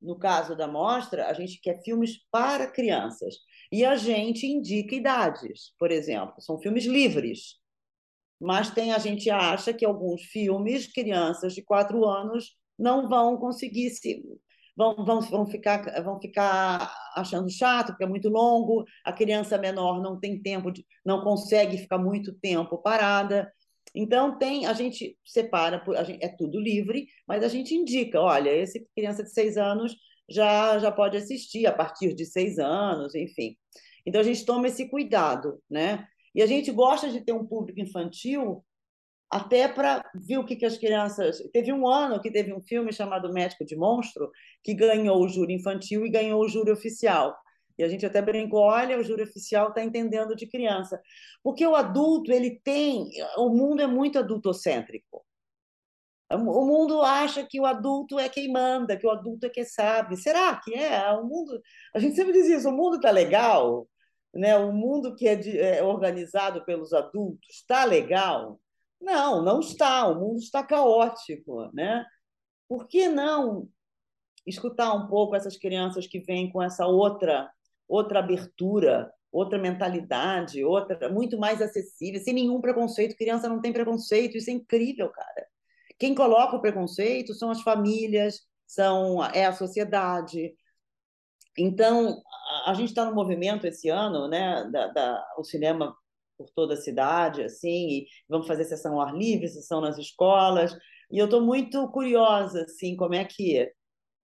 No caso da mostra, a gente quer filmes para crianças. E a gente indica idades, por exemplo. São filmes livres. mas tem a gente acha que alguns filmes, crianças de quatro anos não vão conseguir se vão, vão, vão, ficar, vão ficar achando chato, porque é muito longo, a criança menor não tem tempo, de, não consegue ficar muito tempo parada. Então, tem a gente separa, a gente, é tudo livre, mas a gente indica, olha, esse criança de seis anos já, já pode assistir a partir de seis anos, enfim. Então, a gente toma esse cuidado, né? E a gente gosta de ter um público infantil até para ver o que, que as crianças. Teve um ano que teve um filme chamado Médico de Monstro, que ganhou o júri infantil e ganhou o júri oficial. E a gente até brincou, olha, o júri oficial está entendendo de criança. Porque o adulto, ele tem... O mundo é muito adultocêntrico. O mundo acha que o adulto é quem manda, que o adulto é quem sabe. Será que é? O mundo... A gente sempre diz isso, o mundo está legal, né? o mundo que é, de, é organizado pelos adultos está legal. Não, não está. O mundo está caótico, né? Por que não escutar um pouco essas crianças que vêm com essa outra outra abertura, outra mentalidade, outra muito mais acessível, sem nenhum preconceito. Criança não tem preconceito, isso é incrível, cara. Quem coloca o preconceito são as famílias, são é a sociedade. Então, a gente está no movimento esse ano, né, da, da, o cinema por toda a cidade, assim, vamos fazer sessão ao ar livre, sessão nas escolas, e eu estou muito curiosa, assim, como é que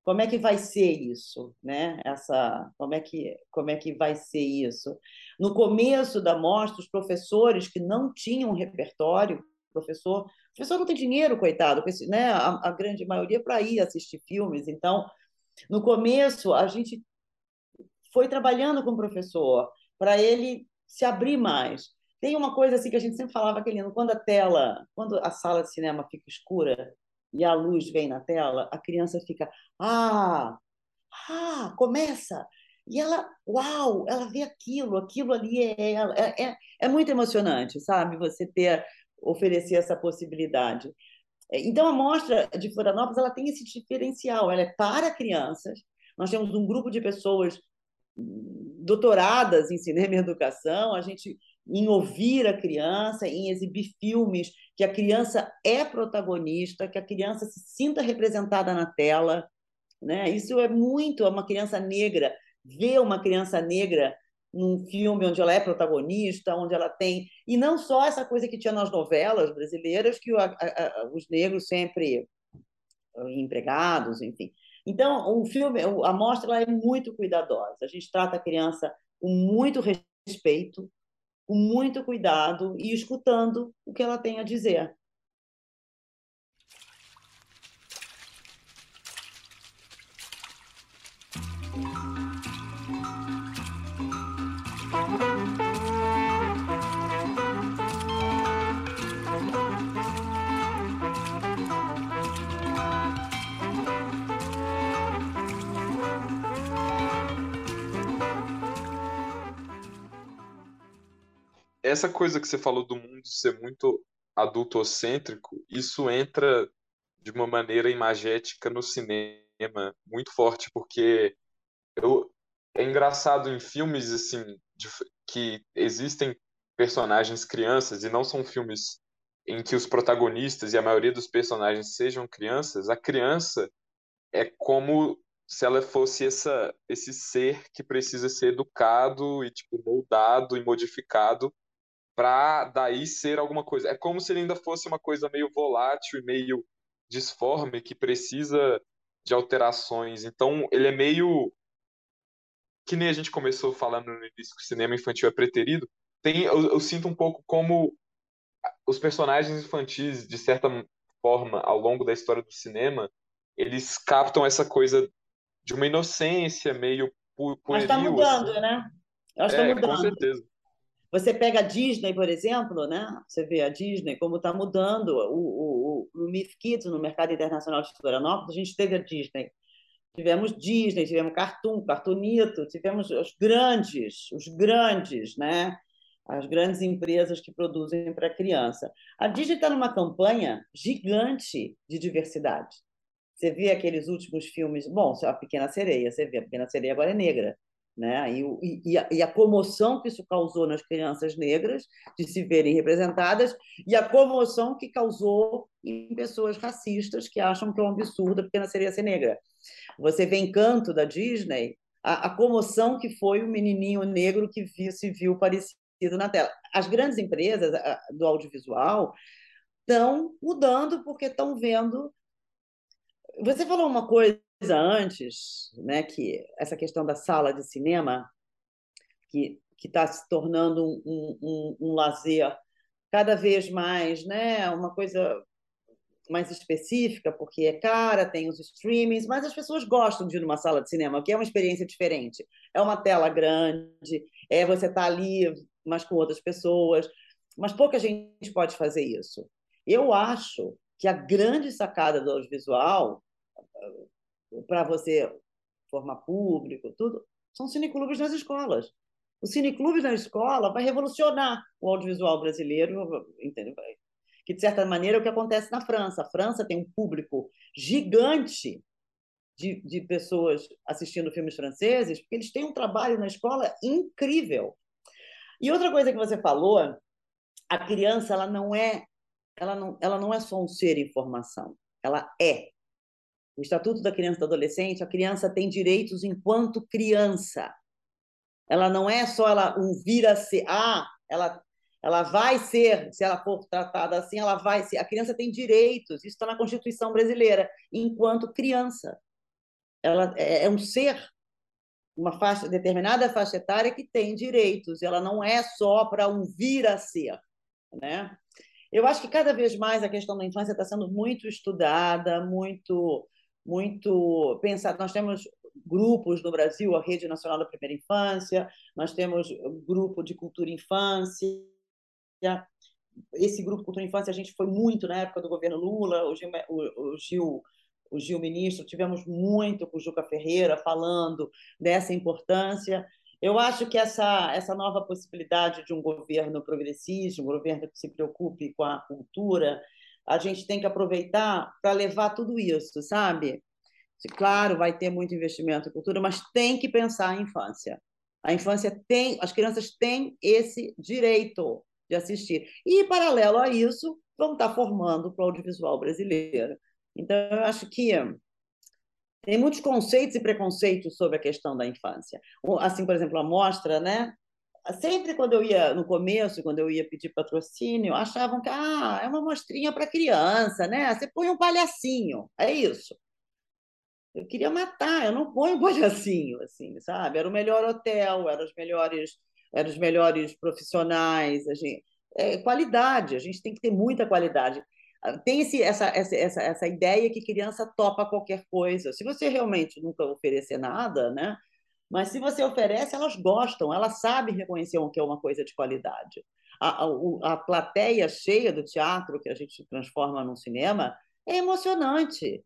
como é que vai ser isso, né? Essa, como é que como é que vai ser isso? No começo da mostra, os professores que não tinham repertório, professor, o professor não tem dinheiro, coitado, né? A, a grande maioria para ir assistir filmes. Então, no começo a gente foi trabalhando com o professor para ele se abrir mais. Tem uma coisa assim que a gente sempre falava, aquele quando a tela, quando a sala de cinema fica escura e a luz vem na tela, a criança fica, ah, ah, começa. E ela, uau, ela vê aquilo, aquilo ali é ela. É, é, é muito emocionante, sabe? Você ter, oferecer essa possibilidade. Então, a mostra de Florianópolis ela tem esse diferencial, ela é para crianças. Nós temos um grupo de pessoas doutoradas em cinema e educação, a gente em ouvir a criança, em exibir filmes que a criança é protagonista, que a criança se sinta representada na tela, né? Isso é muito uma criança negra ver uma criança negra num filme onde ela é protagonista, onde ela tem e não só essa coisa que tinha nas novelas brasileiras que a, a, os negros sempre empregados, enfim. Então, o filme, a mostra é muito cuidadosa. A gente trata a criança com muito respeito, com muito cuidado e escutando o que ela tem a dizer. Essa coisa que você falou do mundo ser muito adultocêntrico, isso entra de uma maneira imagética no cinema muito forte, porque eu, é engraçado em filmes assim de, que existem personagens crianças e não são filmes em que os protagonistas e a maioria dos personagens sejam crianças, a criança é como se ela fosse essa, esse ser que precisa ser educado e tipo moldado e modificado para daí ser alguma coisa. É como se ele ainda fosse uma coisa meio volátil e meio disforme que precisa de alterações. Então, ele é meio que nem a gente começou falando no início que o cinema infantil é preterido. Tem, eu, eu sinto um pouco como os personagens infantis, de certa forma, ao longo da história do cinema, eles captam essa coisa de uma inocência meio pueril. Mas está mudando, assim. né? Eu acho que é, tá mudando. Com certeza. Você pega a Disney, por exemplo, né? Você vê a Disney como está mudando o, o, o Myth Kids no mercado internacional de Florianópolis. A gente teve a Disney, tivemos Disney, tivemos Cartoon, Cartoonito, tivemos os grandes, os grandes, né? As grandes empresas que produzem para criança. A Disney está numa campanha gigante de diversidade. Você vê aqueles últimos filmes, bom, a Pequena Sereia, você vê a Pequena Sereia agora é negra, né? E, e, a, e, a, comoção que isso causou nas crianças negras de se verem representadas e a comoção que causou em pessoas racistas que acham que é um absurdo a pequena sereia ser negra. Você vê Encanto da Disney, a, a comoção que foi o menininho negro que viu, se viu parecido na tela. As grandes empresas do audiovisual estão mudando porque estão vendo. Você falou uma coisa antes, né, que essa questão da sala de cinema, que está se tornando um, um, um, lazer cada vez mais, né, uma coisa mais específica, porque é cara, tem os streamings, mas as pessoas gostam de ir numa sala de cinema, que é uma experiência diferente. É uma tela grande, é você estar tá ali, mas com outras pessoas, mas pouca gente pode fazer isso. Eu acho que a grande sacada do audiovisual para você formar público, tudo, são cineclubes nas escolas. O cineclube na escola vai revolucionar o audiovisual brasileiro, entendeu? que de certa maneira é o que acontece na França. A França tem um público gigante de, de pessoas assistindo filmes franceses, porque eles têm um trabalho na escola incrível. E outra coisa que você falou, a criança ela não é ela não, ela não é só um ser em formação, ela é o Estatuto da Criança e do Adolescente, a criança tem direitos enquanto criança. Ela não é só ela um vir a ser, ah, ela ela vai ser, se ela for tratada assim, ela vai ser. A criança tem direitos, isso está na Constituição brasileira, enquanto criança. Ela é, é um ser, uma faixa, determinada faixa etária que tem direitos, ela não é só para um vir a ser. Né? Eu acho que cada vez mais a questão da infância está sendo muito estudada, muito muito pensado. Nós temos grupos no Brasil, a Rede Nacional da Primeira Infância, nós temos grupo de cultura infância. Esse grupo Cultura Infância a gente foi muito na época do governo Lula, o Gil, o, o Gil, o Gil ministro, tivemos muito com o Juca Ferreira falando dessa importância. Eu acho que essa, essa nova possibilidade de um governo progressista, um governo que se preocupe com a cultura, a gente tem que aproveitar para levar tudo isso, sabe? Claro, vai ter muito investimento em cultura, mas tem que pensar a infância. A infância tem, as crianças têm esse direito de assistir. E, paralelo a isso, vamos estar formando para o audiovisual brasileiro. Então, eu acho que tem muitos conceitos e preconceitos sobre a questão da infância. Assim, por exemplo, a mostra, né? Sempre quando eu ia no começo, quando eu ia pedir patrocínio, achavam que ah, é uma mostrinha para criança, né? Você põe um palhacinho, é isso. Eu queria matar, eu não ponho palhacinho, assim, sabe? Era o melhor hotel, eram os melhores, eram os melhores profissionais, a gente, é, qualidade, a gente tem que ter muita qualidade. Tem esse, essa, essa, essa, essa ideia que criança topa qualquer coisa. Se você realmente nunca oferecer nada, né? Mas se você oferece, elas gostam, elas sabem reconhecer o que é uma coisa de qualidade. A, a, a plateia cheia do teatro que a gente transforma num cinema é emocionante.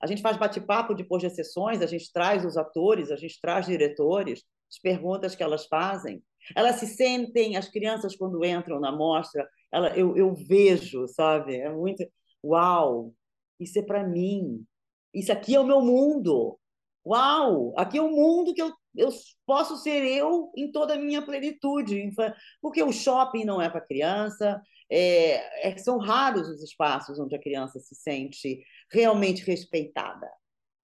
A gente faz bate-papo depois de sessões, a gente traz os atores, a gente traz diretores, as perguntas que elas fazem. Elas se sentem, as crianças, quando entram na mostra, ela, eu, eu vejo, sabe? É muito. Uau! Isso é para mim. Isso aqui é o meu mundo. Uau, aqui é o um mundo que eu, eu posso ser eu em toda a minha plenitude. Porque o shopping não é para criança, é, é, são raros os espaços onde a criança se sente realmente respeitada,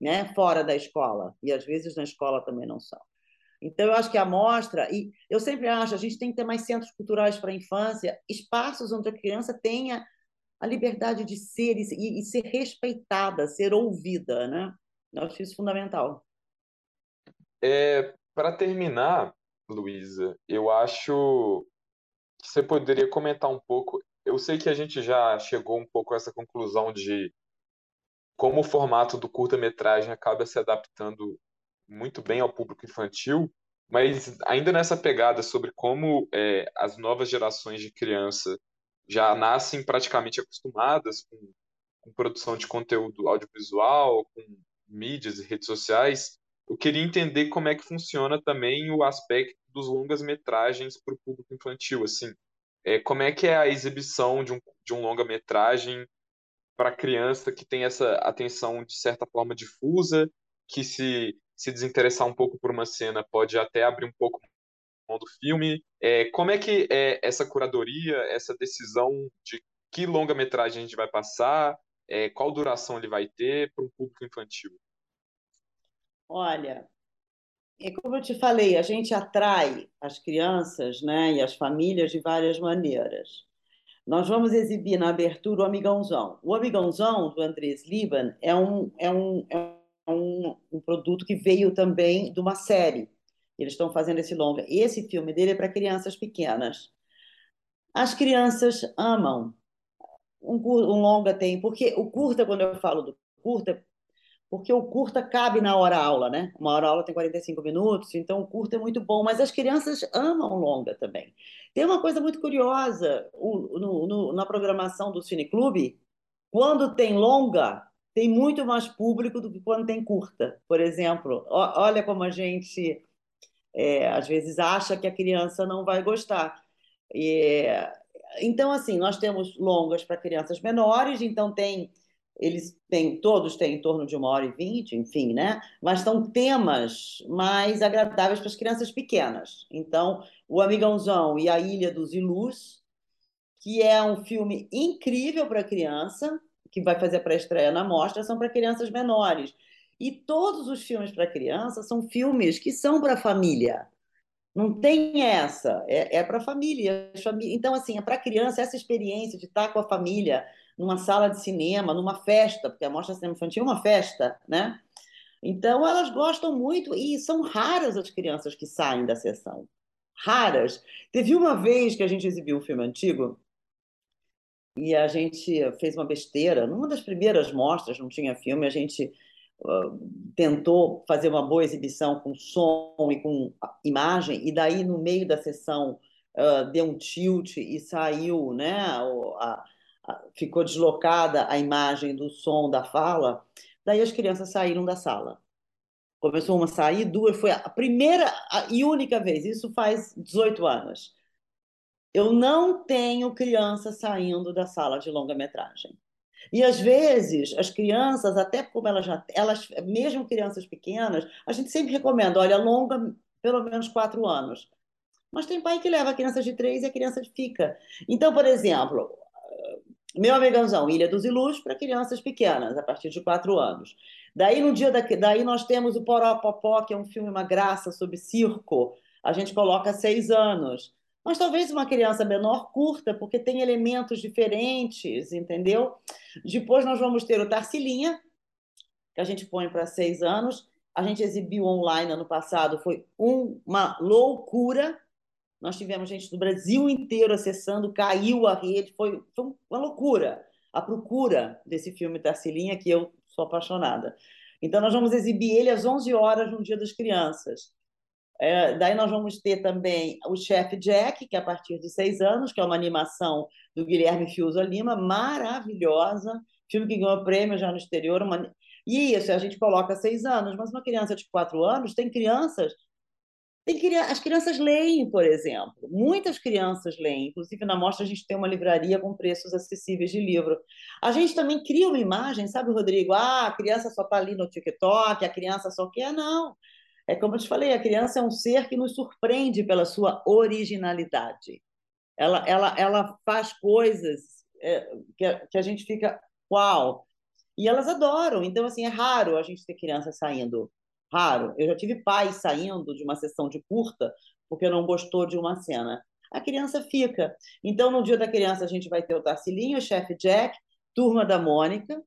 né? fora da escola. E às vezes na escola também não são. Então, eu acho que a mostra, e eu sempre acho, a gente tem que ter mais centros culturais para a infância, espaços onde a criança tenha a liberdade de ser e, e ser respeitada, ser ouvida, né? Eu acho isso fundamental. É, para terminar, Luísa, eu acho que você poderia comentar um pouco. Eu sei que a gente já chegou um pouco a essa conclusão de como o formato do curta-metragem acaba se adaptando muito bem ao público infantil, mas ainda nessa pegada sobre como é, as novas gerações de criança já nascem praticamente acostumadas com, com produção de conteúdo audiovisual, com mídias e redes sociais, eu queria entender como é que funciona também o aspecto dos longas-metragens para o público infantil, assim. É, como é que é a exibição de um, de um longa-metragem para criança que tem essa atenção de certa forma difusa, que se se desinteressar um pouco por uma cena pode até abrir um pouco do filme. É, como é que é essa curadoria, essa decisão de que longa-metragem a gente vai passar, é, qual duração ele vai ter para um público infantil? Olha, é como eu te falei, a gente atrai as crianças né, e as famílias de várias maneiras. Nós vamos exibir na abertura o Amigãozão. O Amigãozão, do Andrés Liban, é um, é um, é um, um produto que veio também de uma série. Eles estão fazendo esse longa. Esse filme dele é para crianças pequenas. As crianças amam. Um, um longa tem, porque o curta, quando eu falo do curta, porque o curta cabe na hora aula, né? Uma hora aula tem 45 minutos, então o curta é muito bom, mas as crianças amam longa também. Tem uma coisa muito curiosa o, no, no, na programação do Cineclube, quando tem longa, tem muito mais público do que quando tem curta. Por exemplo, olha como a gente é, às vezes acha que a criança não vai gostar. E, então, assim, nós temos longas para crianças menores, então tem eles têm, todos têm em torno de uma hora e vinte, enfim, né? Mas são temas mais agradáveis para as crianças pequenas. Então, O Amigãozão e A Ilha dos Ilus, que é um filme incrível para criança, que vai fazer pré-estreia na mostra, são para crianças menores. E todos os filmes para criança são filmes que são para família. Não tem essa, é, é para família. Então, assim, é para criança essa experiência de estar com a família, numa sala de cinema, numa festa, porque a Mostra Cinema Infantil é uma festa, né? Então, elas gostam muito e são raras as crianças que saem da sessão. Raras. Teve uma vez que a gente exibiu um filme antigo e a gente fez uma besteira. Numa das primeiras mostras, não tinha filme, a gente uh, tentou fazer uma boa exibição com som e com imagem, e daí, no meio da sessão, uh, deu um tilt e saiu né, a, ficou deslocada a imagem do som da fala, daí as crianças saíram da sala. Começou uma a sair, duas, foi a primeira e única vez, isso faz 18 anos. Eu não tenho criança saindo da sala de longa-metragem. E às vezes as crianças, até como elas já, elas, mesmo crianças pequenas, a gente sempre recomenda, olha, longa pelo menos quatro anos. Mas tem pai que leva a criança de três e a criança fica. Então, por exemplo, meu amigãozão, Ilha dos Ilus, para crianças pequenas, a partir de quatro anos. Daí, no dia da, daí nós temos o Poropopó, que é um filme, uma graça, sobre circo. A gente coloca seis anos. Mas talvez uma criança menor curta, porque tem elementos diferentes, entendeu? Depois nós vamos ter o Tarsilinha, que a gente põe para seis anos. A gente exibiu online ano passado, foi uma loucura. Nós tivemos gente do Brasil inteiro acessando, caiu a rede, foi, foi uma loucura a procura desse filme Tarsilinha, que eu sou apaixonada. Então, nós vamos exibir ele às 11 horas no Dia das Crianças. É, daí nós vamos ter também o Chef Jack, que é a partir de seis anos, que é uma animação do Guilherme Fiuza Lima, maravilhosa, filme que ganhou prêmio já no exterior. Uma... E isso, a gente coloca seis anos, mas uma criança de quatro anos tem crianças tem, as crianças leem, por exemplo. Muitas crianças leem. Inclusive, na mostra, a gente tem uma livraria com preços acessíveis de livro. A gente também cria uma imagem, sabe, Rodrigo? Ah, a criança só está ali no TikTok, a criança só quer. Não. É como eu te falei, a criança é um ser que nos surpreende pela sua originalidade. Ela, ela, ela faz coisas é, que, a, que a gente fica, uau! E elas adoram. Então, assim, é raro a gente ter criança saindo raro. Eu já tive pais saindo de uma sessão de curta porque não gostou de uma cena. A criança fica. Então, no dia da criança, a gente vai ter o Tarcilinho, o chefe Jack, turma da Mônica,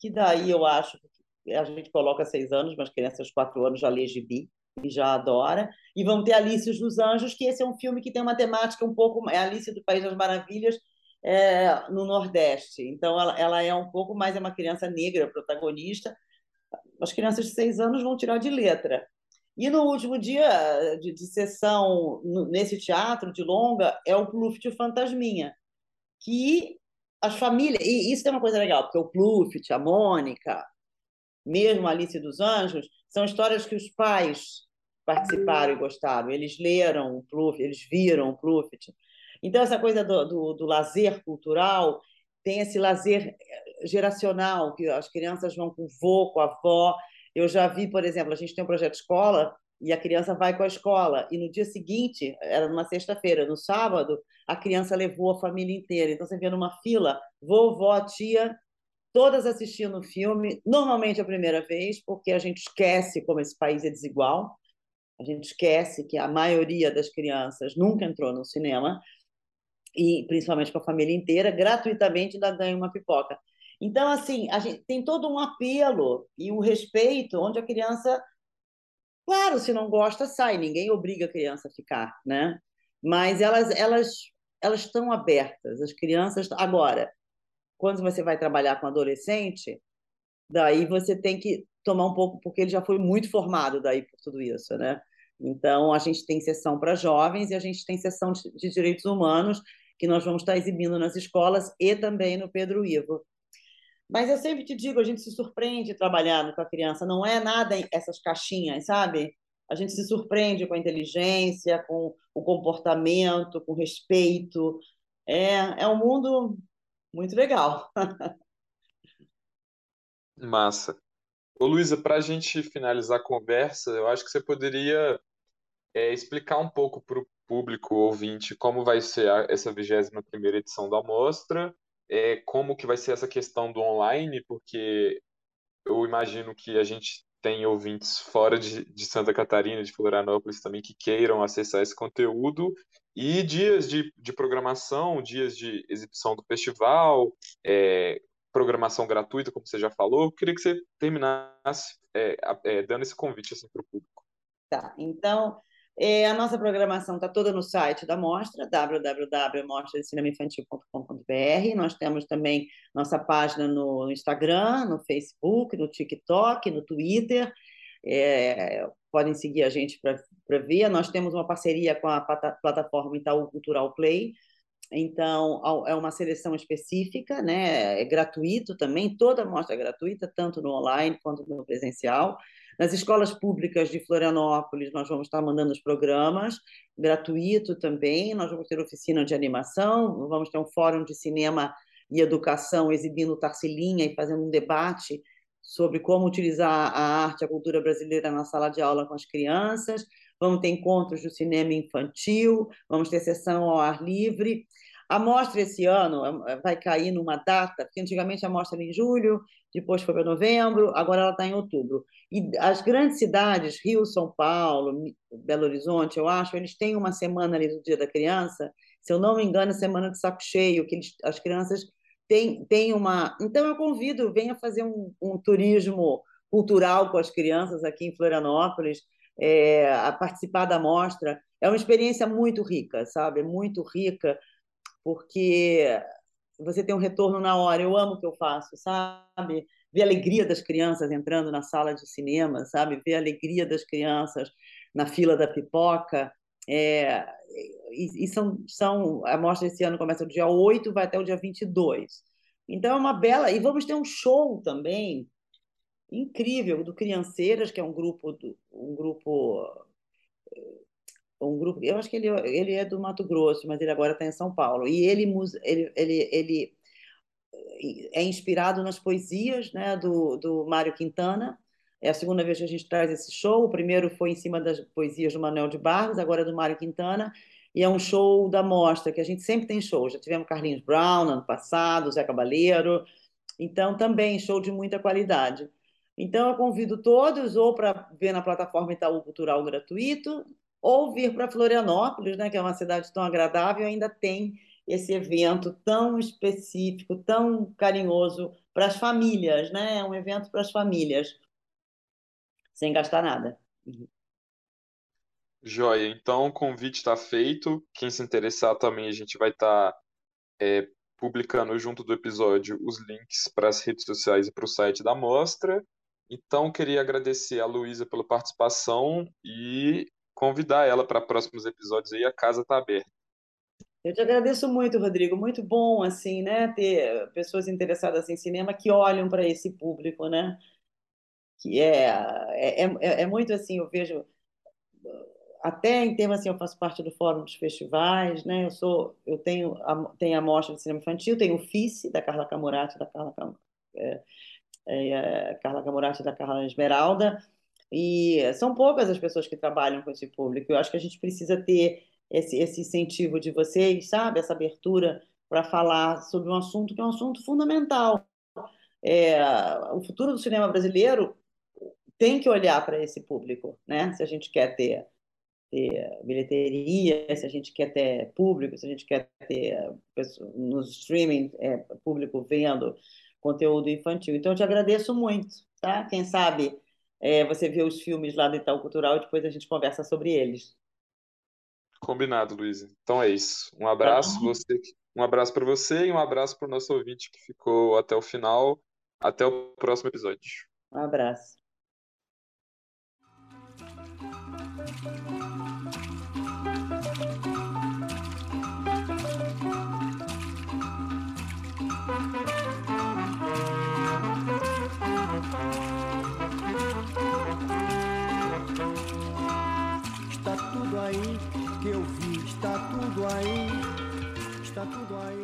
que daí eu acho que a gente coloca seis anos, mas crianças quatro anos já lê gibi e já adora. E vamos ter Alice dos Anjos, que esse é um filme que tem uma temática um pouco. É Alice do País das Maravilhas é, no Nordeste. Então, ela, ela é um pouco mais é uma criança negra protagonista, as crianças de seis anos vão tirar de letra. E no último dia de, de sessão nesse teatro de longa é o Pluft Fantasminha, que as famílias. E isso é uma coisa legal, porque o Pluft, a Mônica, mesmo a Alice dos Anjos, são histórias que os pais participaram e gostaram. Eles leram o Pluft, eles viram o Pluft. Então, essa coisa do, do, do lazer cultural tem esse lazer geracional, que as crianças vão com o vô, com a avó, Eu já vi, por exemplo, a gente tem um projeto escola e a criança vai com a escola e no dia seguinte, era numa sexta-feira, no sábado, a criança levou a família inteira. Então você vê numa fila, vovó, tia, todas assistindo o filme, normalmente a primeira vez, porque a gente esquece como esse país é desigual. A gente esquece que a maioria das crianças nunca entrou no cinema e principalmente com a família inteira, gratuitamente ainda ganha uma pipoca. Então, assim, a gente tem todo um apelo e um respeito onde a criança, claro, se não gosta, sai, ninguém obriga a criança a ficar, né? Mas elas elas elas estão abertas, as crianças agora, quando você vai trabalhar com adolescente, daí você tem que tomar um pouco porque ele já foi muito formado daí por tudo isso, né? Então, a gente tem sessão para jovens e a gente tem sessão de direitos humanos que nós vamos estar exibindo nas escolas e também no Pedro Ivo. Mas eu sempre te digo, a gente se surpreende trabalhando com a criança, não é nada essas caixinhas, sabe? A gente se surpreende com a inteligência, com o comportamento, com o respeito. É, é um mundo muito legal. Massa. Ô Luísa, para a gente finalizar a conversa, eu acho que você poderia é, explicar um pouco para o público ouvinte como vai ser a, essa 21 primeira edição da mostra, é, como que vai ser essa questão do online, porque eu imagino que a gente tem ouvintes fora de, de Santa Catarina, de Florianópolis também, que queiram acessar esse conteúdo, e dias de, de programação, dias de exibição do festival, é, programação gratuita, como você já falou. Eu queria que você terminasse é, é, dando esse convite assim, para o público. Tá, então é, a nossa programação está toda no site da mostra, www.mostradecinemainfantil.com.br. Nós temos também nossa página no Instagram, no Facebook, no TikTok, no Twitter. É, podem seguir a gente para ver. Nós temos uma parceria com a plataforma Itaú Cultural Play. Então, é uma seleção específica, né? é gratuito também, toda mostra é gratuita, tanto no online quanto no presencial. Nas escolas públicas de Florianópolis, nós vamos estar mandando os programas, gratuito também. Nós vamos ter oficina de animação, vamos ter um fórum de cinema e educação exibindo Tarsilinha e fazendo um debate sobre como utilizar a arte a cultura brasileira na sala de aula com as crianças. Vamos ter encontros do cinema infantil, vamos ter sessão ao ar livre. A mostra esse ano eh, vai cair numa data, porque antigamente a mostra era em julho, depois foi para novembro, agora ela está em outubro. E as grandes cidades, Rio, São Paulo, Belo Horizonte, eu acho, eles têm uma semana ali do Dia da Criança, se eu não me engano, a semana de saco cheio, que eles, as crianças têm, têm uma. Então, eu convido, venha fazer um, um turismo cultural com as crianças aqui em Florianópolis, é, a participar da mostra. É uma experiência muito rica, sabe? Muito rica, porque você tem um retorno na hora. Eu amo o que eu faço, sabe? Ver a alegria das crianças entrando na sala de cinema, sabe? Ver a alegria das crianças na fila da pipoca. É, e, e são, são, a mostra esse ano começa no dia 8, vai até o dia 22. Então é uma bela. E vamos ter um show também incrível do Crianceiras, que é um grupo, um grupo um grupo, eu acho que ele, ele é do Mato Grosso, mas ele agora está em São Paulo. E ele, ele, ele, ele é inspirado nas poesias né, do, do Mário Quintana. É a segunda vez que a gente traz esse show. O primeiro foi em cima das poesias do Manuel de Barros, agora é do Mário Quintana. E é um show da mostra, que a gente sempre tem show. Já tivemos Carlinhos Brown no ano passado, Zé Cabaleiro. Então, também show de muita qualidade. Então, eu convido todos ou para ver na plataforma Itaú Cultural gratuito, ou vir para Florianópolis, né, que é uma cidade tão agradável, ainda tem esse evento tão específico, tão carinhoso para as famílias, né? É um evento para as famílias, sem gastar nada. Joia, então o convite está feito. Quem se interessar também, a gente vai estar tá, é, publicando junto do episódio os links para as redes sociais e para o site da mostra. Então, queria agradecer a Luísa pela participação e convidar ela para próximos episódios aí, a casa está aberta. Eu te agradeço muito, Rodrigo. Muito bom, assim, né, ter pessoas interessadas em cinema que olham para esse público, né? Que é, é, é, é, muito assim, eu vejo até em termos assim, eu faço parte do Fórum dos Festivais, né? Eu sou, eu tenho a, tenho a mostra de cinema infantil, tenho o FICE da Carla Camurati, da Carla é, é, Carla Camurati da Carla Esmeralda, e são poucas as pessoas que trabalham com esse público. Eu acho que a gente precisa ter esse, esse incentivo de vocês, sabe? Essa abertura para falar sobre um assunto que é um assunto fundamental. É, o futuro do cinema brasileiro tem que olhar para esse público, né? Se a gente quer ter, ter bilheteria, se a gente quer ter público, se a gente quer ter nos streaming é, público vendo conteúdo infantil. Então, eu te agradeço muito, tá? Quem sabe é, você vê os filmes lá do Itaú Cultural e depois a gente conversa sobre eles. Combinado, Luiz. Então é isso. Um abraço, tá você, um abraço para você e um abraço para o nosso ouvinte que ficou até o final. Até o próximo episódio. Um abraço. Tudo aí que